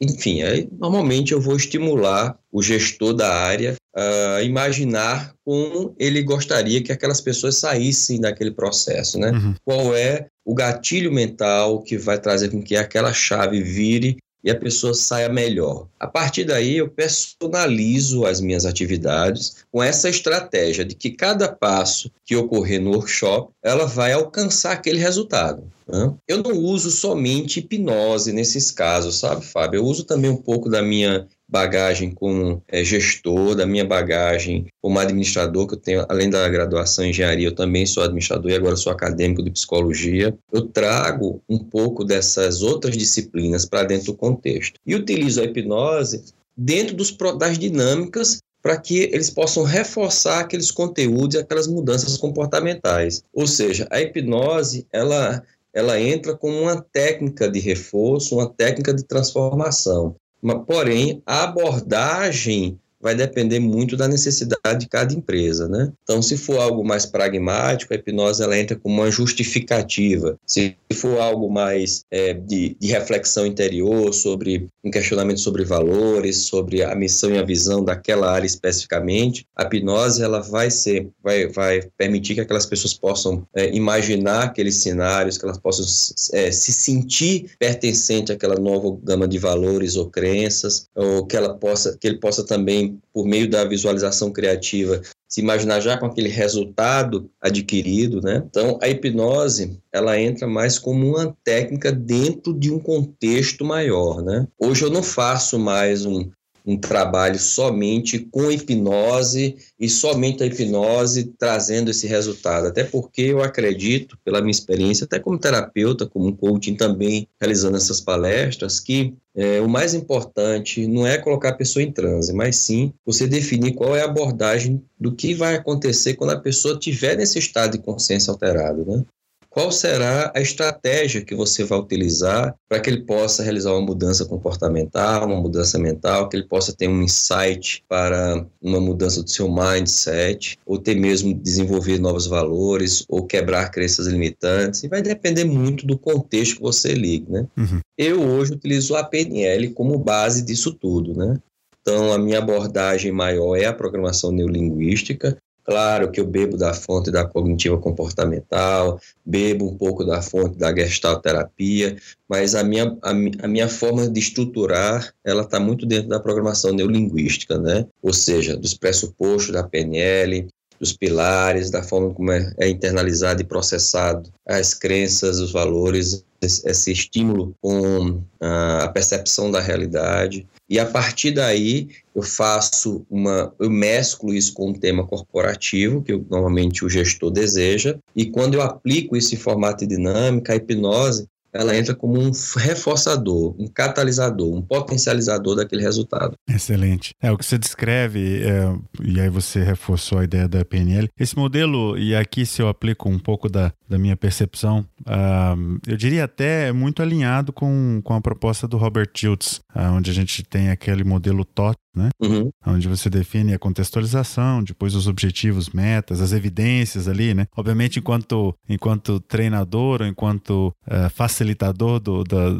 enfim, aí, normalmente eu vou estimular o gestor da área a imaginar como ele gostaria que aquelas pessoas saíssem daquele processo, né? Uhum. Qual é o gatilho mental que vai trazer com que aquela chave vire e a pessoa saia melhor. A partir daí, eu personalizo as minhas atividades com essa estratégia de que cada passo que ocorrer no workshop, ela vai alcançar aquele resultado. Né? Eu não uso somente hipnose nesses casos, sabe, Fábio? Eu uso também um pouco da minha bagagem como é, gestor, da minha bagagem como administrador, que eu tenho, além da graduação em engenharia, eu também sou administrador e agora sou acadêmico de psicologia. Eu trago um pouco dessas outras disciplinas para dentro do contexto. E utilizo a hipnose dentro dos, das dinâmicas para que eles possam reforçar aqueles conteúdos e aquelas mudanças comportamentais. Ou seja, a hipnose, ela ela entra como uma técnica de reforço, uma técnica de transformação. Porém, a abordagem vai depender muito da necessidade de cada empresa, né? Então, se for algo mais pragmático, a hipnose ela entra como uma justificativa. Se for algo mais é, de, de, reflexão interior, sobre um questionamento sobre valores, sobre a missão e a visão daquela área especificamente, a hipnose ela vai ser, vai, vai permitir que aquelas pessoas possam é, imaginar aqueles cenários, que elas possam é, se sentir pertencente àquela nova gama de valores ou crenças, ou que ela possa, que ele possa também por meio da visualização criativa, se imaginar já com aquele resultado adquirido, né? Então, a hipnose, ela entra mais como uma técnica dentro de um contexto maior, né? Hoje eu não faço mais um, um trabalho somente com hipnose e somente a hipnose trazendo esse resultado. Até porque eu acredito, pela minha experiência, até como terapeuta, como coaching também, realizando essas palestras, que é, o mais importante não é colocar a pessoa em transe, mas sim você definir qual é a abordagem do que vai acontecer quando a pessoa tiver nesse estado de consciência alterado, né? Qual será a estratégia que você vai utilizar para que ele possa realizar uma mudança comportamental, uma mudança mental, que ele possa ter um insight para uma mudança do seu mindset, ou ter mesmo desenvolver novos valores, ou quebrar crenças limitantes, e vai depender muito do contexto que você liga, né? Uhum. Eu hoje utilizo a PNL como base disso tudo, né? Então, a minha abordagem maior é a programação neurolinguística, Claro que eu bebo da fonte da cognitiva comportamental, bebo um pouco da fonte da gestalterapia, mas a minha, a, a minha forma de estruturar, ela está muito dentro da programação neurolinguística, né? Ou seja, dos pressupostos da PNL, dos pilares, da forma como é, é internalizado e processado as crenças, os valores, esse, estímulo com a percepção da realidade. E a partir daí eu faço uma, eu mesclo isso com um tema corporativo, que eu, normalmente o gestor deseja, e quando eu aplico isso em formato dinâmico, a hipnose, ela entra como um reforçador, um catalisador, um potencializador daquele resultado. Excelente. É o que você descreve, é, e aí você reforçou a ideia da PNL. Esse modelo, e aqui se eu aplico um pouco da, da minha percepção, uh, eu diria até muito alinhado com, com a proposta do Robert Schultz, uh, onde a gente tem aquele modelo TOT, né? Uhum. Onde você define a contextualização, depois os objetivos, metas, as evidências ali, né? Obviamente, enquanto, enquanto treinador, enquanto uh, facilitador do, da,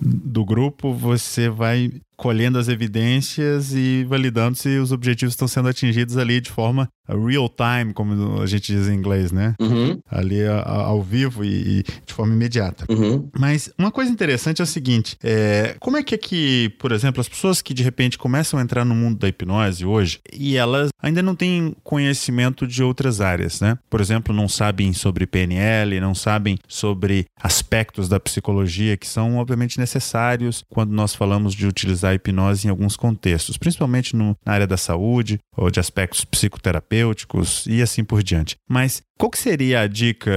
do grupo, você vai colhendo as evidências e validando se os objetivos estão sendo atingidos ali de forma real time, como a gente diz em inglês, né? Uhum. Ali ao vivo e, e, de forma imediata. Uhum. Mas uma coisa interessante é o seguinte: é, como é que é que, por exemplo, as pessoas que de repente começam a entrar no mundo da hipnose hoje e elas ainda não têm conhecimento de outras áreas, né? Por exemplo, não sabem sobre PNL, não sabem sobre aspectos da psicologia que são obviamente necessários quando nós falamos de utilizar utilizar a hipnose em alguns contextos, principalmente no, na área da saúde ou de aspectos psicoterapêuticos e assim por diante. Mas qual que seria a dica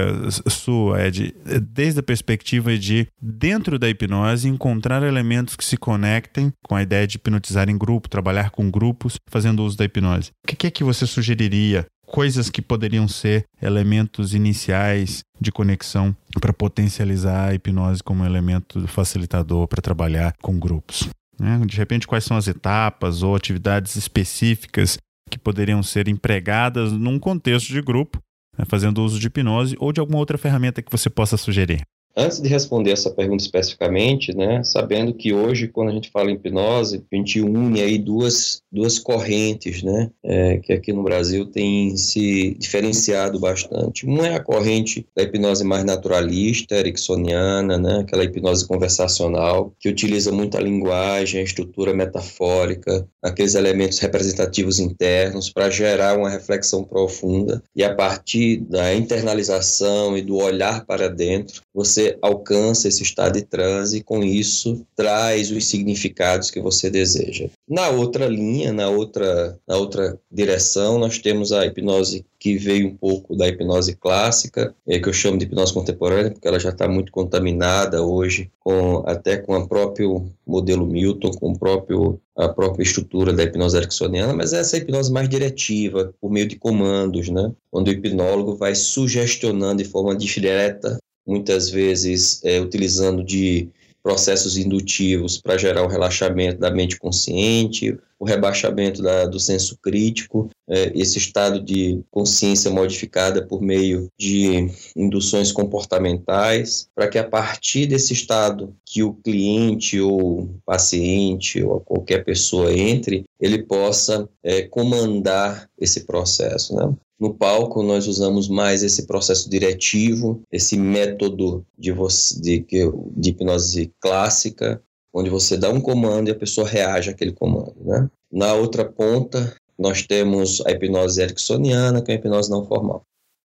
sua, Ed, desde a perspectiva de, dentro da hipnose, encontrar elementos que se conectem com a ideia de hipnotizar em grupo, trabalhar com grupos, fazendo uso da hipnose? O que é que você sugeriria coisas que poderiam ser elementos iniciais de conexão para potencializar a hipnose como elemento facilitador para trabalhar com grupos. Né? De repente, quais são as etapas ou atividades específicas que poderiam ser empregadas num contexto de grupo, né? fazendo uso de hipnose ou de alguma outra ferramenta que você possa sugerir? Antes de responder essa pergunta especificamente, né, sabendo que hoje, quando a gente fala em hipnose, a gente une aí duas, duas correntes, né, é, que aqui no Brasil tem se diferenciado bastante. Uma é a corrente da hipnose mais naturalista, ericksoniana, né, aquela hipnose conversacional, que utiliza muito a linguagem, a estrutura metafórica, aqueles elementos representativos internos para gerar uma reflexão profunda e a partir da internalização e do olhar para dentro, você alcança esse estado de transe e com isso traz os significados que você deseja. Na outra linha, na outra, na outra direção, nós temos a hipnose que veio um pouco da hipnose clássica, é, que eu chamo de hipnose contemporânea, porque ela já está muito contaminada hoje, com, até com o próprio modelo Milton, com o próprio, a própria estrutura da hipnose ericksoniana, mas essa é hipnose mais diretiva, por meio de comandos, né? onde o hipnólogo vai sugestionando de forma direta muitas vezes é, utilizando de processos indutivos para gerar o relaxamento da mente consciente, o rebaixamento da, do senso crítico, é, esse estado de consciência modificada por meio de induções comportamentais, para que a partir desse estado que o cliente ou paciente ou qualquer pessoa entre, ele possa é, comandar esse processo. Né? No palco, nós usamos mais esse processo diretivo, esse método de, você, de, de hipnose clássica, onde você dá um comando e a pessoa reage àquele comando. Né? Na outra ponta, nós temos a hipnose ericksoniana, que é a hipnose não formal.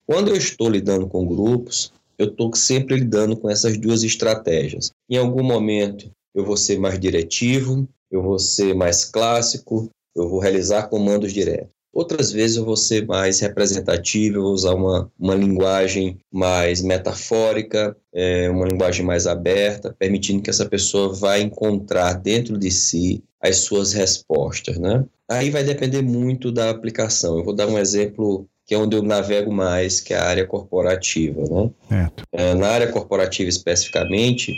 Quando eu estou lidando com grupos, eu estou sempre lidando com essas duas estratégias. Em algum momento, eu vou ser mais diretivo, eu vou ser mais clássico, eu vou realizar comandos diretos. Outras vezes eu vou ser mais representativo, eu vou usar uma, uma linguagem mais metafórica, é, uma linguagem mais aberta, permitindo que essa pessoa vá encontrar dentro de si as suas respostas, né? Aí vai depender muito da aplicação. Eu vou dar um exemplo que é onde eu navego mais, que é a área corporativa, né? É, na área corporativa especificamente,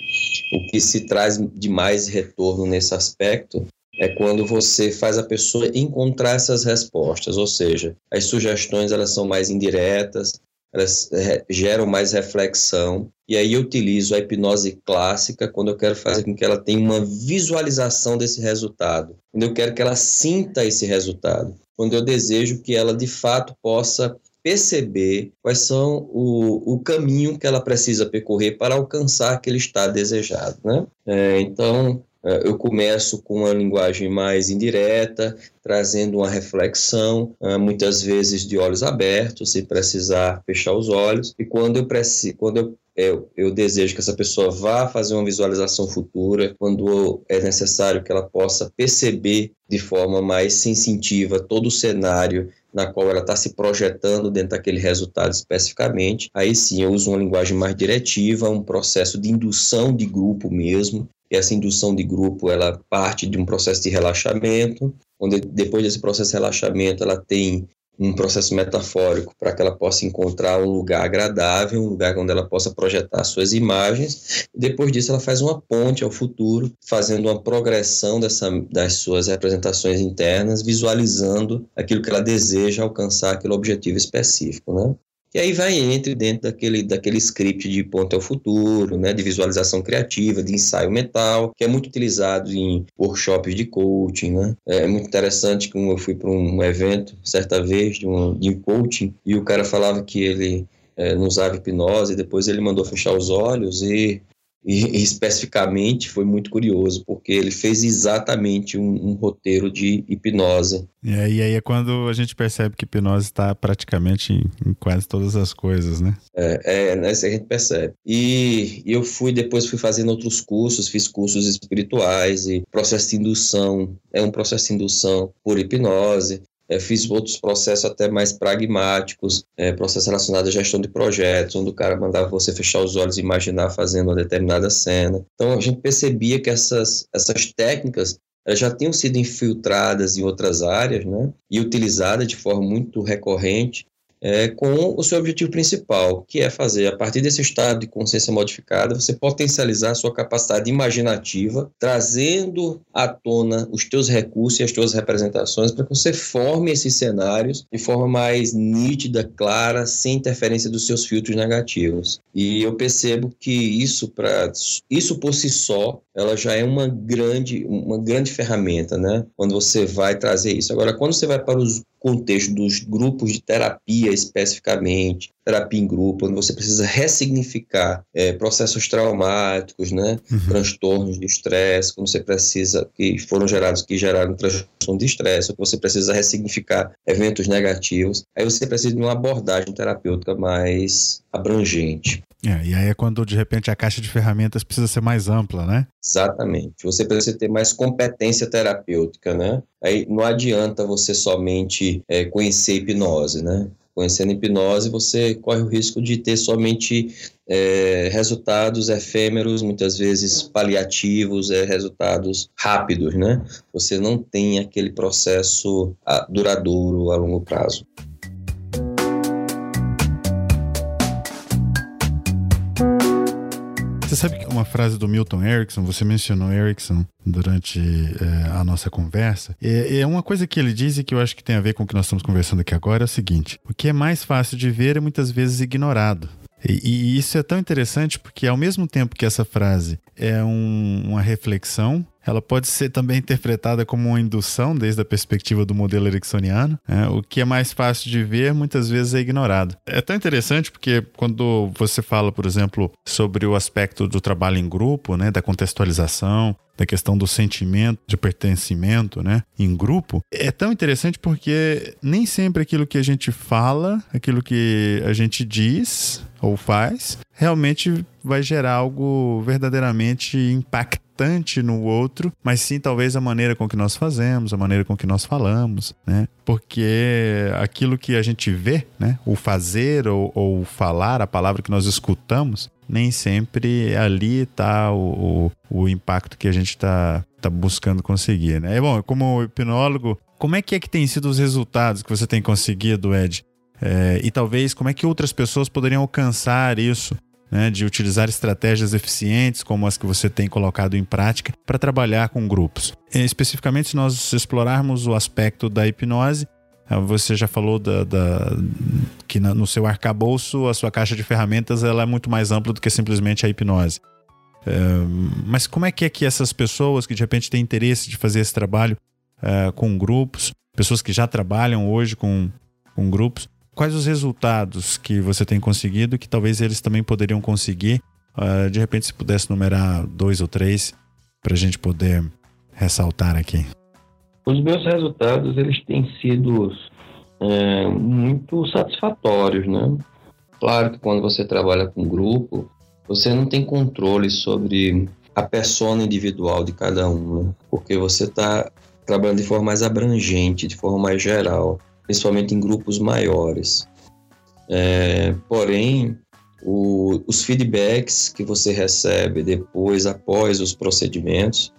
o que se traz de mais retorno nesse aspecto é quando você faz a pessoa encontrar essas respostas, ou seja, as sugestões elas são mais indiretas, elas é, geram mais reflexão, e aí eu utilizo a hipnose clássica quando eu quero fazer com que ela tenha uma visualização desse resultado, quando eu quero que ela sinta esse resultado, quando eu desejo que ela de fato possa perceber quais são o, o caminho que ela precisa percorrer para alcançar aquele estado desejado, né? É, então, eu começo com uma linguagem mais indireta, trazendo uma reflexão, é, muitas vezes de olhos abertos, sem precisar fechar os olhos. E quando eu preciso, quando eu eu, eu, desejo que essa pessoa vá fazer uma visualização futura, quando é necessário que ela possa perceber de forma mais sensitiva todo o cenário na qual ela está se projetando dentro daquele resultado especificamente. Aí sim eu uso uma linguagem mais diretiva, um processo de indução de grupo mesmo, essa indução de grupo ela parte de um processo de relaxamento, onde depois desse processo de relaxamento ela tem um processo metafórico para que ela possa encontrar um lugar agradável, um lugar onde ela possa projetar suas imagens. Depois disso, ela faz uma ponte ao futuro, fazendo uma progressão dessa, das suas representações internas, visualizando aquilo que ela deseja alcançar, aquele objetivo específico, né? E aí vai entre dentro daquele, daquele script de ponto ao futuro, né, de visualização criativa, de ensaio mental, que é muito utilizado em workshops de coaching. Né? É muito interessante que eu fui para um evento certa vez de um, de coaching e o cara falava que ele é, não usava hipnose, depois ele mandou fechar os olhos e e, especificamente foi muito curioso, porque ele fez exatamente um, um roteiro de hipnose. E aí, aí, é quando a gente percebe que hipnose está praticamente em, em, quase todas as coisas, né? É, é né, isso a gente percebe. E, e eu fui, depois fui fazendo outros cursos, fiz cursos espirituais e processo de indução, é um processo de indução por hipnose. É, fiz outros processos até mais pragmáticos, é, processos relacionados à gestão de projetos, onde o cara mandava você fechar os olhos e imaginar fazendo uma determinada cena. Então a gente percebia que essas, essas técnicas elas já tinham sido infiltradas em outras áreas né, e utilizadas de forma muito recorrente é, com o seu objetivo principal, que é fazer, a partir desse estado de consciência modificada, você potencializar a sua capacidade imaginativa, trazendo à tona os teus recursos e as tuas representações para que você forme esses cenários de forma mais nítida, clara, sem interferência dos seus filtros negativos. E eu percebo que isso, para isso por si só, ela já é uma grande, uma grande ferramenta, né? Quando você vai trazer isso. Agora, quando você vai para os contexto dos grupos de terapia especificamente, terapia em grupo, onde você precisa ressignificar é, processos traumáticos, né, uhum. transtornos de estresse, quando você precisa, que foram gerados, que geraram transtorno de estresse, ou que você precisa ressignificar eventos negativos, aí você precisa de uma abordagem terapêutica mais abrangente. É, e aí é quando de repente a caixa de ferramentas precisa ser mais ampla, né? Exatamente. Você precisa ter mais competência terapêutica, né? Aí não adianta você somente é, conhecer hipnose, né? Conhecendo hipnose, você corre o risco de ter somente é, resultados efêmeros, muitas vezes paliativos, é, resultados rápidos, né? Você não tem aquele processo ah, duradouro a longo prazo. Você sabe que uma frase do Milton Erickson, você mencionou Erickson durante é, a nossa conversa, é, é, uma coisa que ele diz e que eu acho que tem a ver com o que nós estamos conversando aqui agora, é o seguinte: o que é mais fácil de ver é muitas vezes ignorado. E, e isso é tão interessante porque, ao mesmo tempo que essa frase é um, uma reflexão ela pode ser também interpretada como uma indução desde a perspectiva do modelo ericksoniano. Né? O que é mais fácil de ver, muitas vezes é ignorado. É tão interessante porque quando você fala, por exemplo, sobre o aspecto do trabalho em grupo, né, da contextualização, da questão do sentimento de pertencimento, né, em grupo, é tão interessante porque nem sempre aquilo que a gente fala, aquilo que a gente diz ou faz, realmente vai gerar algo verdadeiramente impactante no outro, mas sim talvez a maneira com que nós fazemos, a maneira com que nós falamos, né? Porque aquilo que a gente vê, né, o fazer ou, ou falar, a palavra que nós escutamos, nem sempre ali está o, o, o, impacto que a gente está tá buscando conseguir, né? É bom, como hipnólogo, como é que é que tem sido os resultados que você tem conseguido, Ed? É, e talvez como é que outras pessoas poderiam alcançar isso né, de utilizar estratégias eficientes como as que você tem colocado em prática para trabalhar com grupos. Especificamente, se nós explorarmos o aspecto da hipnose, ah, você já falou da, da, que no seu arcabouço a sua caixa de ferramentas ela é muito mais ampla do que simplesmente a hipnose. É, mas como é que é que essas pessoas que de repente têm interesse de fazer esse trabalho é, com grupos, pessoas que já trabalham hoje com, com grupos, quais os resultados que você tem conseguido que talvez eles também poderiam conseguir? Uh, de repente, se pudesse numerar dois ou três para a gente poder ressaltar aqui. Os meus resultados eles têm sido é, muito satisfatórios, né? Claro que quando você trabalha com grupo, você não tem controle sobre a persona individual de cada um, né? porque você está trabalhando de forma mais abrangente, de forma mais geral principalmente em grupos maiores. É, porém, o, os feedbacks que você recebe depois, após os procedimentos,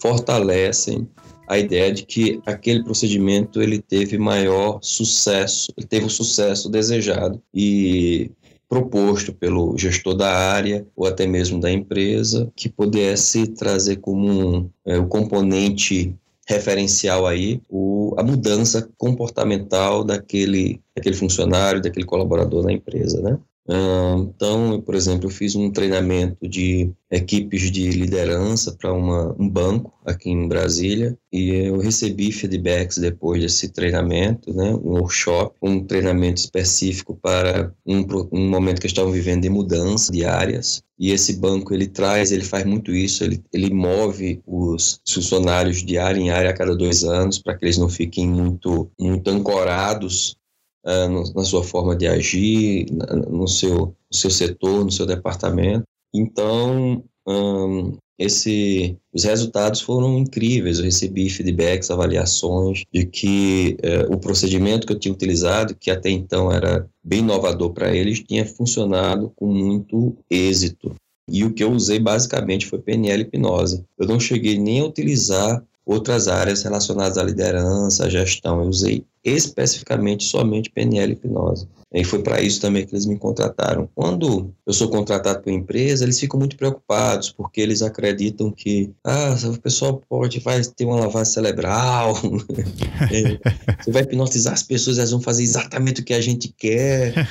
fortalecem a ideia de que aquele procedimento ele teve maior sucesso, ele teve o sucesso desejado e proposto pelo gestor da área ou até mesmo da empresa, que pudesse trazer como um, é, o componente referencial aí o, a mudança comportamental daquele, daquele funcionário, daquele colaborador na empresa, né? Então, por exemplo, eu fiz um treinamento de equipes de liderança para um banco aqui em Brasília e eu recebi feedbacks depois desse treinamento, né, um workshop, um treinamento específico para um, um momento que estavam vivendo de mudança de áreas. E esse banco ele traz, ele faz muito isso, ele, ele move os funcionários de área em área a cada dois anos para que eles não fiquem muito, muito ancorados uh, no, na sua forma de agir, no seu, no seu setor, no seu departamento. Então, um, esse, os resultados foram incríveis. Eu recebi feedbacks, avaliações de que uh, o procedimento que eu tinha utilizado, que até então era bem inovador para eles, tinha funcionado com muito êxito. E o que eu usei basicamente foi PNL hipnose. Eu não cheguei nem a utilizar outras áreas relacionadas à liderança, à gestão. Eu usei especificamente somente PNL e hipnose. E foi para isso também que eles me contrataram. Quando eu sou contratado por empresa, eles ficam muito preocupados, porque eles acreditam que ah, o pessoal pode vai ter uma lavagem cerebral, [LAUGHS] é, você vai hipnotizar as pessoas, elas vão fazer exatamente o que a gente quer,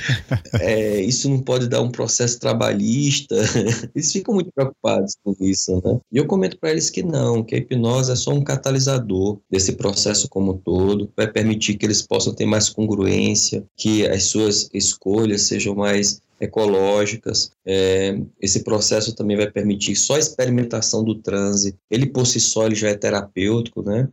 é, isso não pode dar um processo trabalhista. [LAUGHS] Eles ficam muito preocupados com isso, né? E eu comento para eles que não, que a hipnose é só um catalisador desse processo como um todo, vai permitir que eles possam ter mais congruência, que as suas escolhas sejam mais ecológicas. É, esse processo também vai permitir só a experimentação do transe. Ele por si só ele já é terapêutico, né?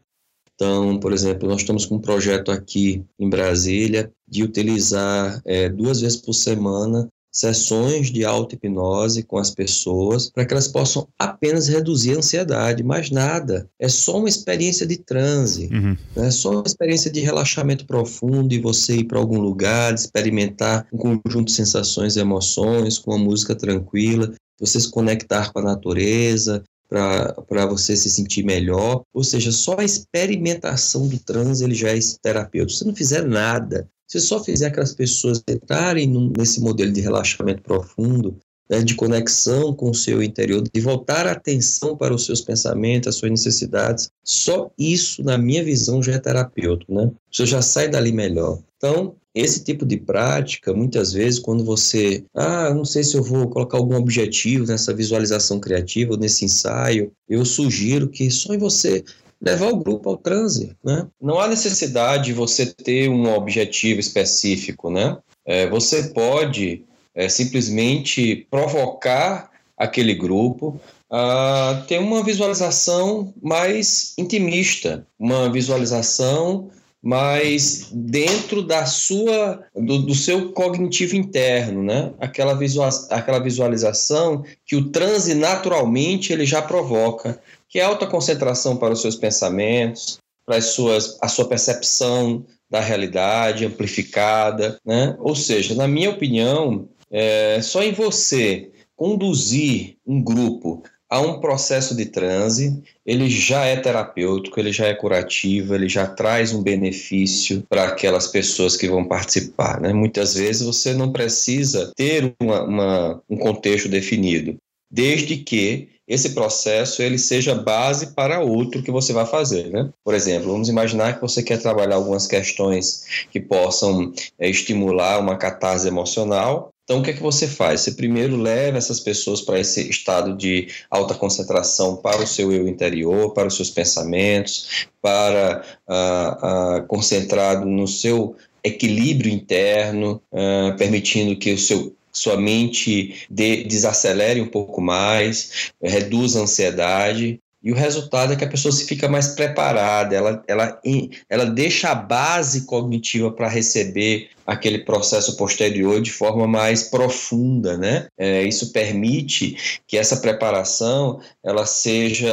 Então, por exemplo, nós estamos com um projeto aqui em Brasília de utilizar é, duas vezes por semana sessões de auto-hipnose com as pessoas para que elas possam apenas reduzir a ansiedade, mais nada. É só uma experiência de transe, uhum. é só uma experiência de relaxamento profundo e você ir para algum lugar, experimentar um conjunto de sensações e emoções com uma música tranquila, você se conectar com a natureza, para você se sentir melhor. Ou seja, só a experimentação do transe ele já é terapêutico. Se você não fizer nada, se só fizer aquelas pessoas entrarem nesse modelo de relaxamento profundo, né, de conexão com o seu interior, de voltar a atenção para os seus pensamentos, as suas necessidades, só isso, na minha visão, já é terapêutico, né? Você já sai dali melhor. Então, esse tipo de prática, muitas vezes, quando você, ah, não sei se eu vou colocar algum objetivo nessa visualização criativa, nesse ensaio, eu sugiro que só em você levar o grupo ao transe, né? Não há necessidade de você ter um objetivo específico, né? É, você pode é, simplesmente provocar aquele grupo a ter uma visualização mais intimista, uma visualização mais dentro da sua do, do, seu cognitivo interno, né? Aquela, visual, aquela visualização que o transe naturalmente ele já provoca que é alta concentração para os seus pensamentos, para as suas, a sua percepção da realidade amplificada, né? Ou seja, na minha opinião, é, só em você conduzir um grupo a um processo de transe, ele já é terapêutico, ele já é curativo, ele já traz um benefício para aquelas pessoas que vão participar. Né? Muitas vezes você não precisa ter uma, uma, um contexto definido, desde que esse processo ele seja base para outro que você vai fazer, né? Por exemplo, vamos imaginar que você quer trabalhar algumas questões que possam é, estimular uma catarse emocional. Então, o que é que você faz? Você primeiro leva essas pessoas para esse estado de alta concentração para o seu eu interior, para os seus pensamentos, para uh, uh, concentrado no seu equilíbrio interno, uh, permitindo que o seu sua mente de, desacelere um pouco mais, reduz a ansiedade. E o resultado é que a pessoa se fica mais preparada, ela, ela, ela deixa a base cognitiva para receber aquele processo posterior de forma mais profunda, né? É, isso permite que essa preparação ela seja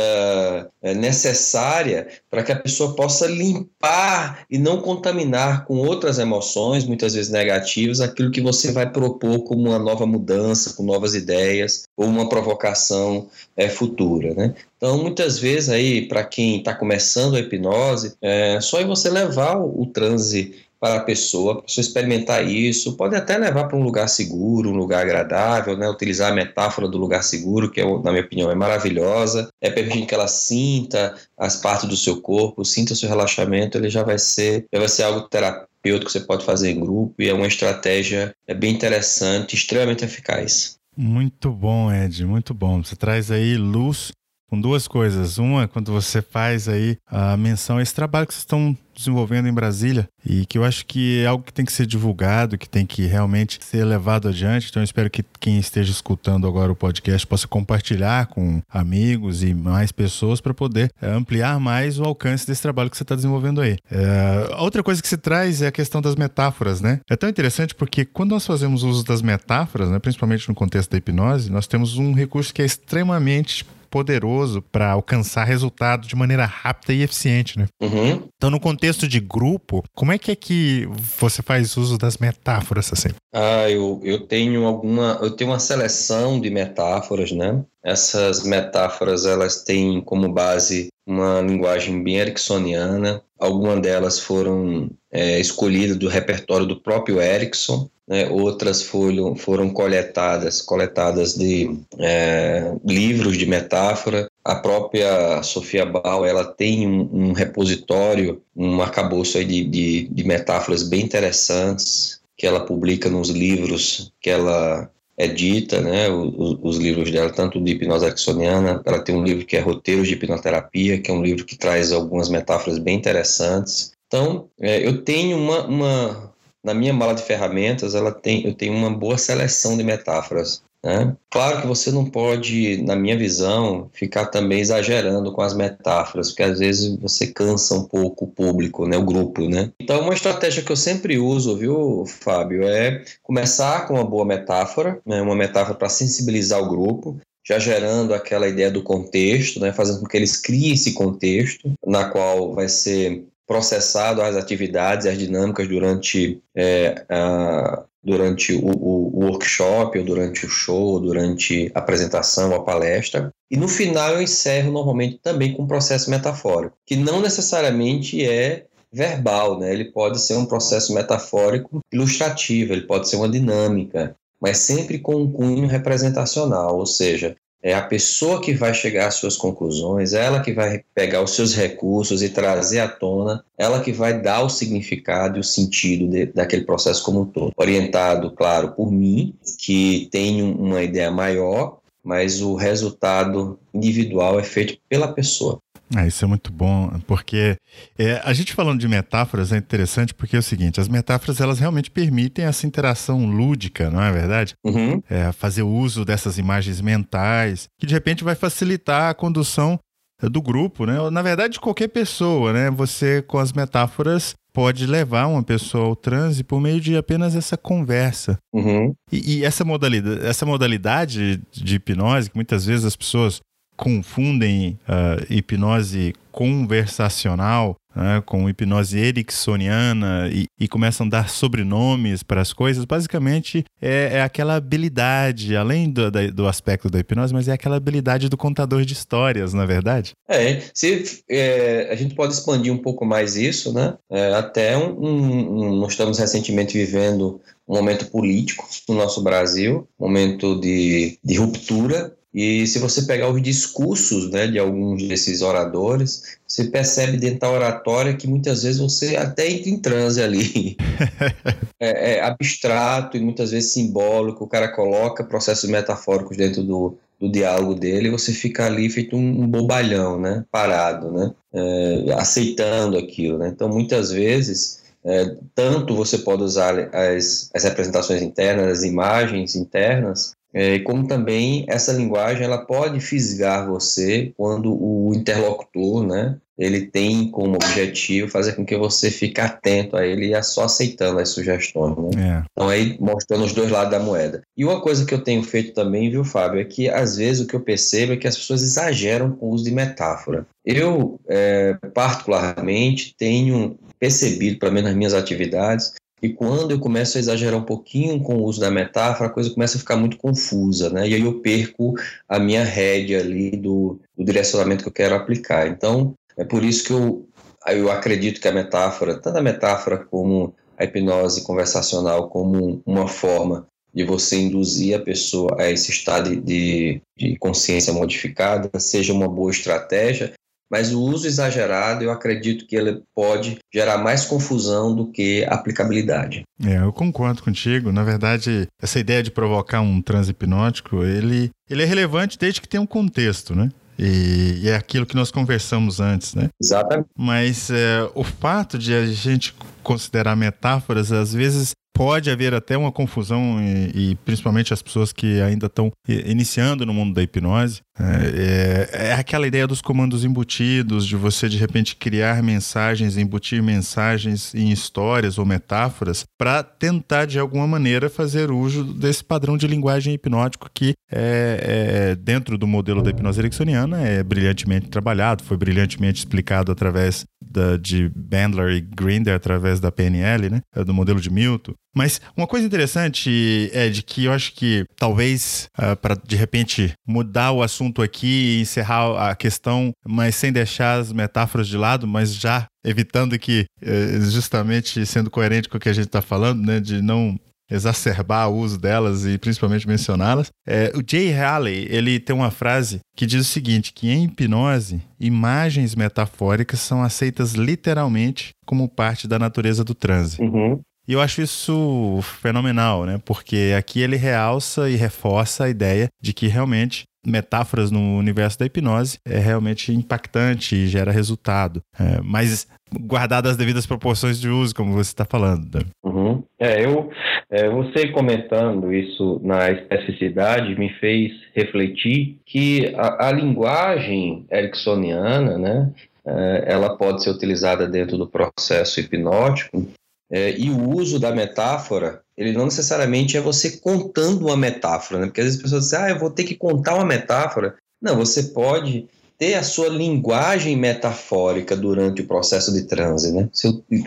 é, necessária para que a pessoa possa limpar e não contaminar com outras emoções, muitas vezes negativas, aquilo que você vai propor como uma nova mudança, com novas ideias ou uma provocação é, futura, né? Então, muitas vezes aí, para quem está começando a hipnose, é, só em você levar o transe para a pessoa, a pessoa experimentar isso, pode até levar para um lugar seguro, um lugar agradável, né? utilizar a metáfora do lugar seguro, que é, na minha opinião é maravilhosa, é permitir que ela sinta as partes do seu corpo, sinta o seu relaxamento, ele já vai ser, já vai ser algo terapêutico, você pode fazer em grupo e é uma estratégia é bem interessante, extremamente eficaz. Muito bom, Ed, muito bom. Você traz aí luz com duas coisas. Uma, quando você faz aí a menção a esse trabalho que vocês estão desenvolvendo em Brasília e que eu acho que é algo que tem que ser divulgado, que tem que realmente ser levado adiante. Então eu espero que quem esteja escutando agora o podcast possa compartilhar com amigos e mais pessoas para poder é, ampliar mais o alcance desse trabalho que você está desenvolvendo aí. É, outra coisa que se traz é a questão das metáforas, né? É tão interessante porque quando nós fazemos uso das metáforas, né, principalmente no contexto da hipnose, nós temos um recurso que é extremamente poderoso para alcançar resultado de maneira rápida e eficiente, né? Uhum. Então, no contexto de grupo, como é que é que você faz uso das metáforas assim? Ah, eu, eu tenho alguma, eu tenho uma seleção de metáforas, né? Essas metáforas elas têm como base uma linguagem bem ericksoniana. Algumas delas foram é, escolhidas do repertório do próprio Erickson, né, outras foram, foram coletadas, coletadas de é, livros de metáfora. A própria Sofia Bal ela tem um, um repositório, um arcabouço de, de, de metáforas bem interessantes que ela publica nos livros que ela edita, né, os, os, livros dela, tanto de hipnose ericksoniana, ela tem um livro que é Roteiros de Hipnoterapia, que é um livro que traz algumas metáforas bem interessantes. Então, é, eu tenho uma, uma, na minha mala de ferramentas, ela tem, eu tenho uma boa seleção de metáforas. Né? Claro que você não pode, na minha visão, ficar também exagerando com as metáforas, porque às vezes você cansa um pouco o público, né, o grupo, né? Então, uma estratégia que eu sempre uso, viu, Fábio, é começar com uma boa metáfora, né, uma metáfora para sensibilizar o grupo, já gerando aquela ideia do contexto, né, fazendo com que eles criem esse contexto, na qual vai ser processado as atividades, as dinâmicas durante, é, a, durante o, o, workshop, ou durante o show, ou durante a apresentação, a palestra. E no final eu encerro normalmente também com um processo metafórico, que não necessariamente é verbal, né? Ele pode ser um processo metafórico ilustrativo, ele pode ser uma dinâmica, mas sempre com um cunho representacional, ou seja, é a pessoa que vai chegar às suas conclusões, ela que vai pegar os seus recursos e trazer à tona, ela que vai dar o significado e o sentido de, daquele processo como um todo. Orientado, claro, por mim, que tenho uma ideia maior, mas o resultado individual é feito pela pessoa. Ah, isso é muito bom, porque é, a gente falando de metáforas é interessante porque é o seguinte, as metáforas elas realmente permitem essa interação lúdica, não é verdade? Uhum. É, fazer uso dessas imagens mentais, que de repente vai facilitar a condução do grupo, né? Ou, na verdade, de qualquer pessoa, né? Você, com as metáforas, pode levar uma pessoa ao transe por meio de apenas essa conversa. Uhum. E, e, essa modalidade, essa modalidade de hipnose, que muitas vezes as pessoas confundem uh, hipnose conversacional né, com hipnose ericksoniana e, e, começam a dar sobrenomes para as coisas, basicamente é, é aquela habilidade, além do, da, do, aspecto da hipnose, mas é aquela habilidade do contador de histórias, na é verdade? É, se, é, a gente pode expandir um pouco mais isso, né? É, até um, um, nós estamos recentemente vivendo um momento político no nosso Brasil, momento de, de ruptura e se você pegar os discursos né, de alguns desses oradores, você percebe dentro da oratória que muitas vezes você até entra em transe ali. [LAUGHS] é, é, abstrato e muitas vezes simbólico, o cara coloca processos metafóricos dentro do, do diálogo dele e você fica ali feito um, um bobalhão, né, parado, né, é, aceitando aquilo. Né? Então, muitas vezes, é, tanto você pode usar as, as representações internas, as imagens internas, é, como também essa linguagem ela pode fisgar você quando o interlocutor, né, ele tem como objetivo fazer com que você fique atento a ele e só aceitando as sugestões. Né? É. Então aí mostrando os dois lados da moeda. E uma coisa que eu tenho feito também, viu, Fábio, é que às vezes o que eu percebo é que as pessoas exageram com o uso de metáfora. Eu, é, particularmente, tenho percebido, pelo menos nas minhas atividades, e quando eu começo a exagerar um pouquinho com o uso da metáfora, a coisa começa a ficar muito confusa, né? E aí eu perco a minha rédea ali do, do direcionamento que eu quero aplicar. Então, é por isso que eu, eu acredito que a metáfora, tanto a metáfora como a hipnose conversacional, como uma forma de você induzir a pessoa a esse estado de, de consciência modificada, seja uma boa estratégia, mas o uso exagerado eu acredito que ele pode gerar mais confusão do que aplicabilidade. É, eu concordo contigo. Na verdade, essa ideia de provocar um transe hipnótico, ele, ele é relevante desde que tenha um contexto, né? E, e, é aquilo que nós conversamos antes, né? Exatamente. Mas é, o fato de a gente considerar metáforas, às vezes pode haver até uma confusão, e, e principalmente as pessoas que ainda estão iniciando no mundo da hipnose, é, é, é, aquela ideia dos comandos embutidos, de você de repente criar mensagens, embutir mensagens em histórias ou metáforas para tentar de alguma maneira fazer uso desse padrão de linguagem hipnótico que é, é, dentro do modelo da hipnose ericksoniana é brilhantemente trabalhado, foi brilhantemente explicado através da, de Bandler e Grinder, através da PNL, né, do modelo de Milton. Mas uma coisa interessante é de que eu acho que talvez uh, ah, para de repente mudar o assunto aqui e encerrar a questão, mas sem deixar as metáforas de lado, mas já evitando que, eh, justamente sendo coerente com o que a gente está falando, né, de não exacerbar o uso delas e principalmente mencioná-las. É, o Jay Haley ele tem uma frase que diz o seguinte: que em hipnose imagens metafóricas são aceitas literalmente como parte da natureza do transe. Uhum. E eu acho isso fenomenal, né? Porque aqui ele realça e reforça a ideia de que realmente metáforas no universo da hipnose é realmente impactante e gera resultado. É, mas guardadas as devidas proporções de uso, como você está falando. Né? Uhum. É, eu, é, você comentando isso na especificidade me fez refletir que a, a linguagem ericksoniana, né, é, ela pode ser utilizada dentro do processo hipnótico é, e o uso da metáfora, ele não necessariamente é você contando uma metáfora, né? Porque às vezes as pessoas dizem, ah, eu vou ter que contar uma metáfora. Não, você pode ter a sua linguagem metafórica durante o processo de transe, né?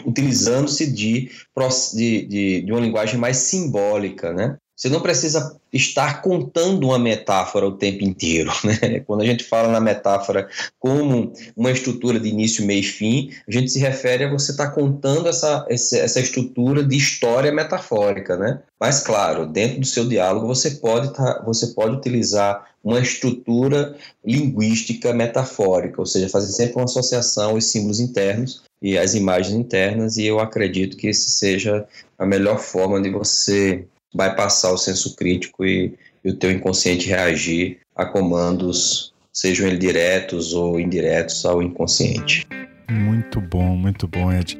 Utilizando-se de, de, de, uma linguagem mais simbólica, né? Você não precisa estar contando uma metáfora o tempo inteiro. Né? Quando a gente fala na metáfora como uma estrutura de início, meio e fim, a gente se refere a você estar tá contando essa, essa estrutura de história metafórica. Né? Mas, claro, dentro do seu diálogo você pode, tá, você pode utilizar uma estrutura linguística metafórica, ou seja, fazer sempre uma associação aos símbolos internos e às imagens internas, e eu acredito que esse seja a melhor forma de você vai passar o senso crítico e, e o teu inconsciente reagir a comandos, sejam eles diretos ou indiretos ao inconsciente. Muito bom, muito bom, Ed.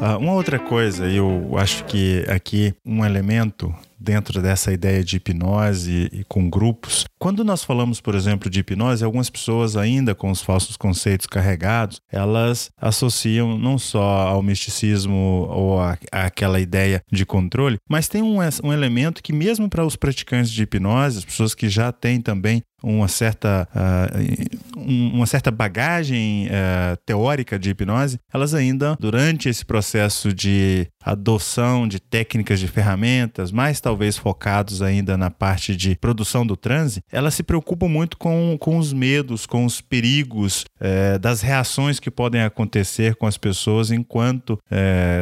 Uh, uma outra coisa, eu acho que aqui um elemento dentro dessa ideia de hipnose e com grupos. Quando nós falamos, por exemplo, de hipnose, algumas pessoas ainda com os falsos conceitos carregados, elas associam não só ao misticismo ou àquela ideia de controle, mas tem um, um elemento que mesmo para os praticantes de hipnose, as pessoas que já têm também uma certa, uh, uma certa bagagem uh, teórica de hipnose, elas ainda, durante esse processo de adoção de técnicas de ferramentas, mais talvez focados ainda na parte de produção do transe, elas se preocupam muito com, com os medos, com os perigos, uh, das reações que podem acontecer com as pessoas enquanto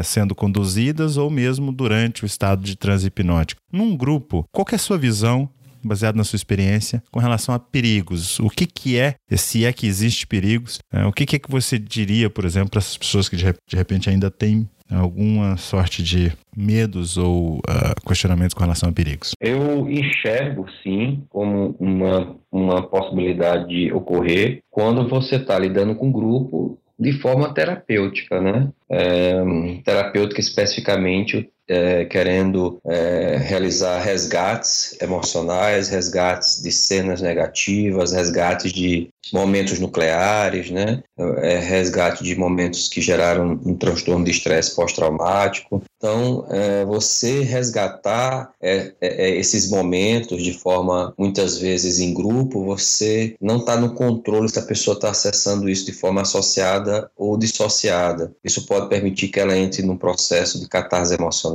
sendo conduzidas ou mesmo durante o estado de transe hipnótico. Num grupo, qual é a sua visão baseado na sua experiência, com relação a perigos. O que, que é, se é que existe perigos, é, o que, que é que você diria, por exemplo, para essas pessoas que de, de repente ainda têm alguma sorte de medos ou uh, questionamentos com relação a perigos? Eu enxergo, sim, como uma, uma possibilidade de ocorrer quando você está lidando com um grupo de forma terapêutica, né? É, terapêutica especificamente é, querendo é, realizar resgates emocionais, resgates de cenas negativas, resgates de momentos nucleares, né? É, resgate de momentos que geraram um transtorno de estresse pós-traumático. Então, é, você resgatar é, é, esses momentos de forma, muitas vezes, em grupo, você não está no controle se a pessoa está acessando isso de forma associada ou dissociada. Isso pode permitir que ela entre num processo de catarse emocional,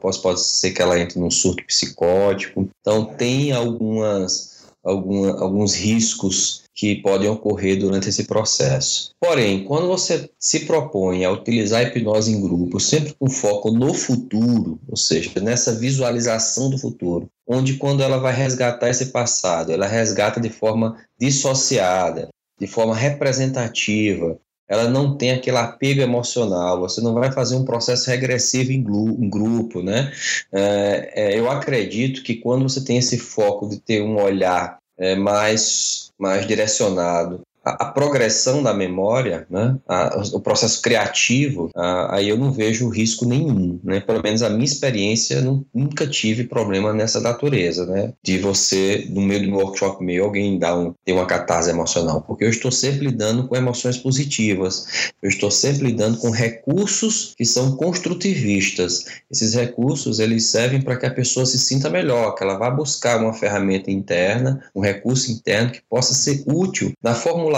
pode, pode ser que ela entre num surto psicótico. Então, tem algumas, alguma, alguns riscos que podem ocorrer durante esse processo. Porém, quando você se propõe a utilizar a hipnose em grupo, sempre com foco no futuro, ou seja, nessa visualização do futuro, onde quando ela vai resgatar esse passado, ela resgata de forma dissociada, de forma representativa, ela não tem aquele apego emocional, você não vai fazer um processo regressivo em, em grupo, né? É, é, eu acredito que quando você tem esse foco de ter um olhar é, mais, mais direcionado a, a progressão da memória, né, a, o processo criativo, a, aí eu não vejo risco nenhum, né? Pelo menos a minha experiência não, nunca tive problema nessa natureza, né? De você no meio de um workshop meu alguém dar um, ter uma catarse emocional, porque eu estou sempre lidando com emoções positivas, eu estou sempre lidando com recursos que são construtivistas. Esses recursos eles servem para que a pessoa se sinta melhor, que ela vá buscar uma ferramenta interna, um recurso interno que possa ser útil na formulação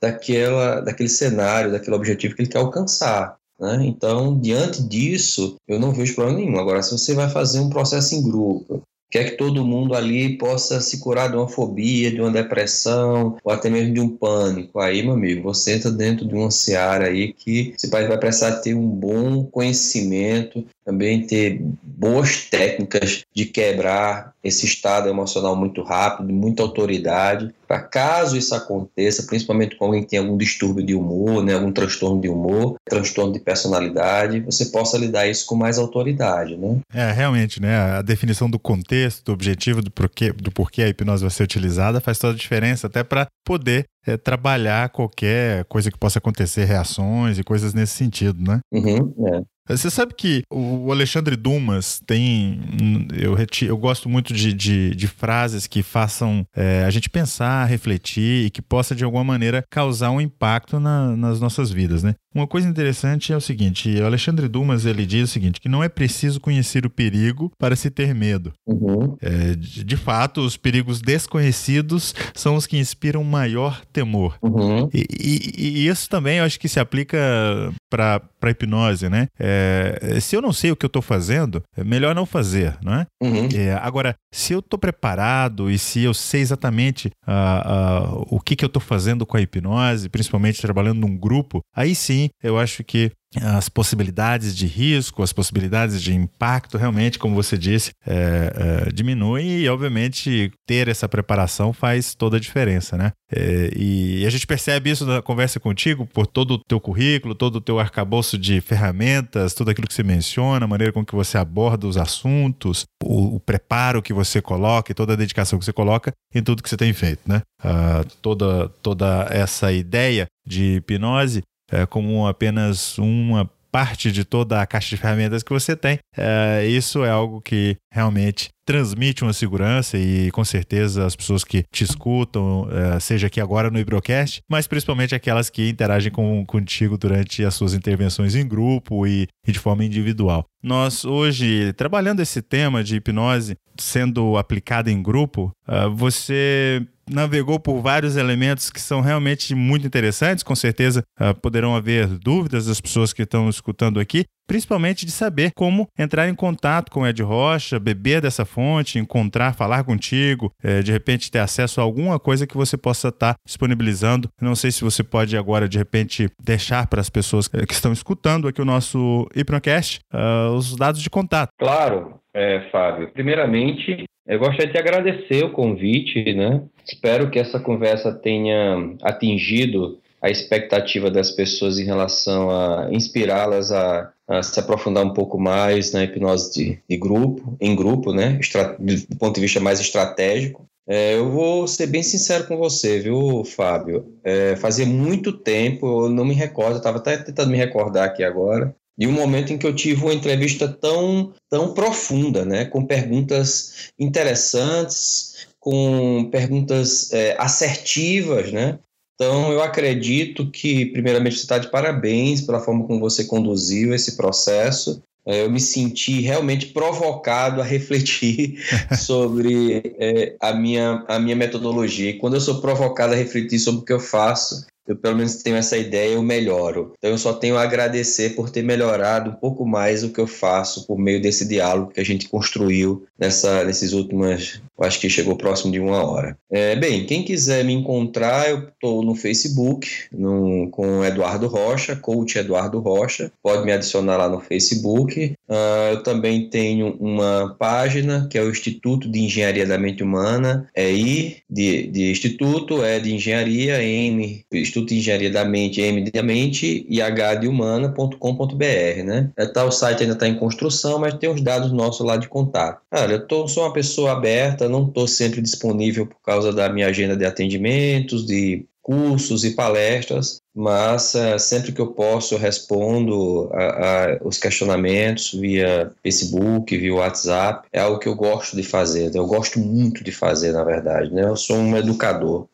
daquela, daquele cenário, daquele objetivo que ele quer alcançar. Né? Então, diante disso, eu não vejo problema nenhum. Agora, se você vai fazer um processo em grupo, quer que todo mundo ali possa se curar de uma fobia, de uma depressão, ou até mesmo de um pânico. Aí, meu amigo, você entra dentro de uma seara aí que você vai precisar ter um bom conhecimento, também ter boas técnicas de quebrar esse estado emocional muito rápido, muita autoridade, para caso isso aconteça, principalmente com alguém que tem algum distúrbio de humor, né, algum transtorno de humor, transtorno de personalidade, você possa lidar isso com mais autoridade, né? É, realmente, né, a definição do contexto, do objetivo, do porquê, do porquê a hipnose vai ser utilizada faz toda a diferença, até para poder é, trabalhar qualquer coisa que possa acontecer, reações e coisas nesse sentido, né? Uhum, é. Você sabe que o Alexandre Dumas tem. Eu, reti, eu gosto muito de, de, de frases que façam é, a gente pensar, refletir e que possa, de alguma maneira, causar um impacto na, nas nossas vidas, né? Uma coisa interessante é o seguinte: o Alexandre Dumas ele diz o seguinte, que não é preciso conhecer o perigo para se ter medo. Uhum. É, de, de, fato, os perigos desconhecidos são os que inspiram maior temor. Uhum. E, e, e, isso também eu acho que se aplica para hipnose, né? É, se eu não sei o que eu estou fazendo, é melhor não fazer, não é? Uhum. é agora, se eu estou preparado e se eu sei exatamente uh, uh, o que, que eu estou fazendo com a hipnose, principalmente trabalhando num grupo, aí sim eu acho que as possibilidades de risco, as possibilidades de impacto, realmente, como você disse, é, é, diminuem e, obviamente, ter essa preparação faz toda a diferença, né? É, e a gente percebe isso na conversa contigo, por todo o teu currículo, todo o teu arcabouço de ferramentas, tudo aquilo que você menciona, a maneira com que você aborda os assuntos, o, o preparo que você coloca e toda a dedicação que você coloca em tudo que você tem feito, né? Uh, toda, toda essa ideia de hipnose é, como apenas uma parte de toda a caixa de ferramentas que você tem. É, isso é algo que realmente transmite uma segurança e com certeza as pessoas que te escutam, é, seja aqui agora no Ibrocast, mas principalmente aquelas que interagem com, contigo durante as suas intervenções em grupo e, e de forma individual. Nós hoje, trabalhando esse tema de hipnose sendo aplicada em grupo, uh, você navegou por vários elementos que são realmente muito interessantes. Com certeza uh, poderão haver dúvidas das pessoas que estão escutando aqui, principalmente de saber como entrar em contato com o Ed Rocha, beber dessa fonte, encontrar, falar contigo, é, de repente ter acesso a alguma coisa que você possa estar tá disponibilizando. Não sei se você pode agora, de repente, deixar para as pessoas que estão escutando aqui o nosso Hipnocast uh, os dados de contato. Claro, é, Fábio. Primeiramente, eu gostaria de agradecer o convite, né? Espero que essa conversa tenha atingido a expectativa das pessoas em relação a inspirá-las a, a, se aprofundar um pouco mais na hipnose de, de grupo, em grupo, né? Estra, do ponto de vista mais estratégico. É, eu vou ser bem sincero com você, viu, Fábio? É, fazia muito tempo, eu não me recordo, estava até tentando me recordar aqui agora, de um momento em que eu tive uma entrevista tão, tão profunda, né, com perguntas interessantes, com perguntas é, assertivas, né? Então, eu acredito que, primeiramente, você está de parabéns pela forma como você conduziu esse processo. É, eu me senti realmente provocado a [LAUGHS] refletir sobre é, a, minha, a minha metodologia. E quando eu sou provocado a refletir sobre o que eu faço, eu pelo menos tenho essa ideia, eu melhoro. Então eu só tenho a agradecer por ter melhorado um pouco mais o que eu faço por meio desse diálogo que a gente construiu nessa, nesses últimos, acho que chegou próximo de uma hora. É, bem, quem quiser me encontrar, eu estou no Facebook, no, com Eduardo Rocha, coach Eduardo Rocha, pode me adicionar lá no Facebook. Uh, eu também tenho uma página que é o Instituto de Engenharia da Mente Humana, é I de, de Instituto, é de Engenharia, M, Instituto de Engenharia da Mente, M de Mente e H de Humana.com.br, né? É, tá, o site ainda está em construção, mas tem os dados nossos lá de contato. Olha, eu tô, sou uma pessoa aberta, não estou sempre disponível por causa da minha agenda de atendimentos, de cursos e palestras, mas uh, sempre que eu posso eu respondo a, a, os questionamentos via Facebook, via WhatsApp. É algo que eu gosto de fazer, eu gosto muito de fazer, na verdade. Né? Eu sou um educador,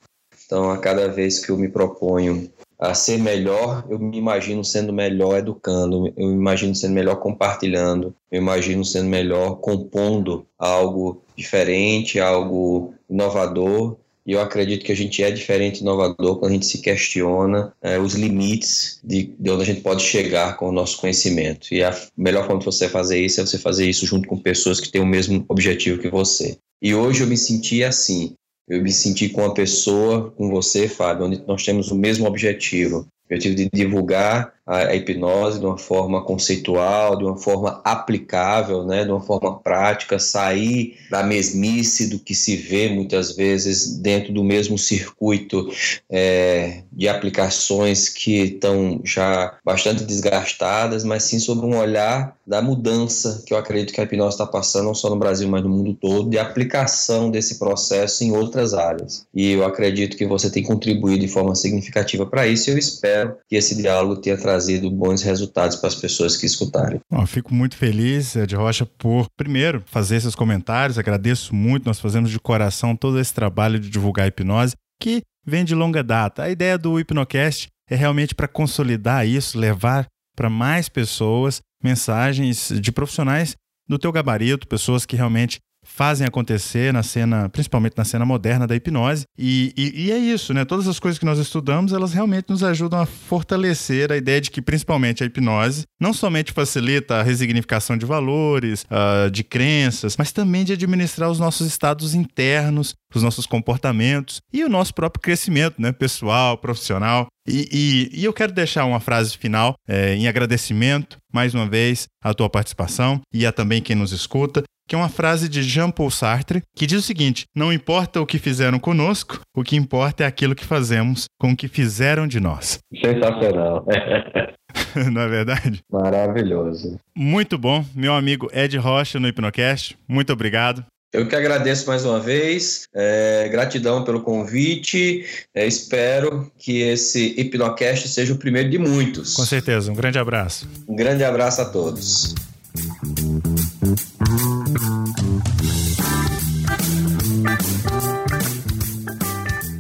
então a cada vez que eu me proponho a ser melhor, eu me imagino sendo melhor educando, eu me imagino sendo melhor compartilhando, eu imagino sendo melhor compondo algo diferente, algo inovador e eu acredito que a gente é diferente inovador quando a gente se questiona é, os limites de, de onde a gente pode chegar com o nosso conhecimento. E a melhor forma de você fazer isso é você fazer isso junto com pessoas que têm o mesmo objetivo que você. E hoje eu me senti assim. Eu me senti com uma pessoa, com você, Fábio, onde nós temos o mesmo objetivo. Objetivo de divulgar a, hipnose de uma forma conceitual, de uma forma aplicável, né, de uma forma prática, sair da mesmice do que se vê muitas vezes dentro do mesmo circuito é, de aplicações que estão já bastante desgastadas, mas sim sobre um olhar da mudança que eu acredito que a hipnose está passando, não só no Brasil, mas no mundo todo, de aplicação desse processo em outras áreas. E eu acredito que você tem contribuído de forma significativa para isso e eu espero que esse diálogo tenha trazido trazido bons resultados para as pessoas que escutarem. Bom, fico muito feliz, Ed Rocha, por, primeiro, fazer esses comentários. Agradeço muito. Nós fazemos de coração todo esse trabalho de divulgar a hipnose, que vem de longa data. A ideia do Hipnocast é realmente para consolidar isso, levar para mais pessoas mensagens de profissionais do teu gabarito, pessoas que realmente fazem acontecer na cena, principalmente na cena moderna da hipnose. E, e, e, é isso, né? Todas as coisas que nós estudamos, elas realmente nos ajudam a fortalecer a ideia de que, principalmente, a hipnose não somente facilita a resignificação de valores, uh, de crenças, mas também de administrar os nossos estados internos, os nossos comportamentos e o nosso próprio crescimento, né? Pessoal, profissional. E, e, e, eu quero deixar uma frase final é, em agradecimento, mais uma vez, à tua participação e a também quem nos escuta que é uma frase de Jean-Paul Sartre, que diz o seguinte: Não importa o que fizeram conosco, o que importa é aquilo que fazemos com o que fizeram de nós. Sensacional. [LAUGHS] [LAUGHS] Não é verdade? Maravilhoso. Muito bom. Meu amigo Ed Rocha no Hipnocast, muito obrigado. Eu que agradeço mais uma vez, é, gratidão pelo convite. É, espero que esse Hipnocast seja o primeiro de muitos. Com certeza, um grande abraço. Um grande abraço a todos.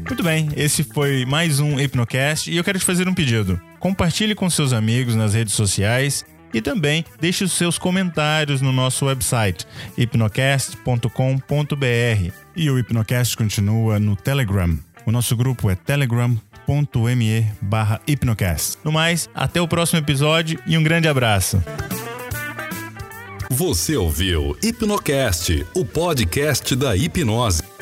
Muito bem, esse foi mais um Hipnocast e eu quero te fazer um pedido. Compartilhe com seus amigos nas redes sociais e também deixe os seus comentários no nosso website hipnocast.com.br. E o Hipnocast continua no Telegram. O nosso grupo é telegram.me barra hipnocast. No mais, até o próximo episódio e um grande abraço. Você ouviu Hipnocast, o podcast da hipnose.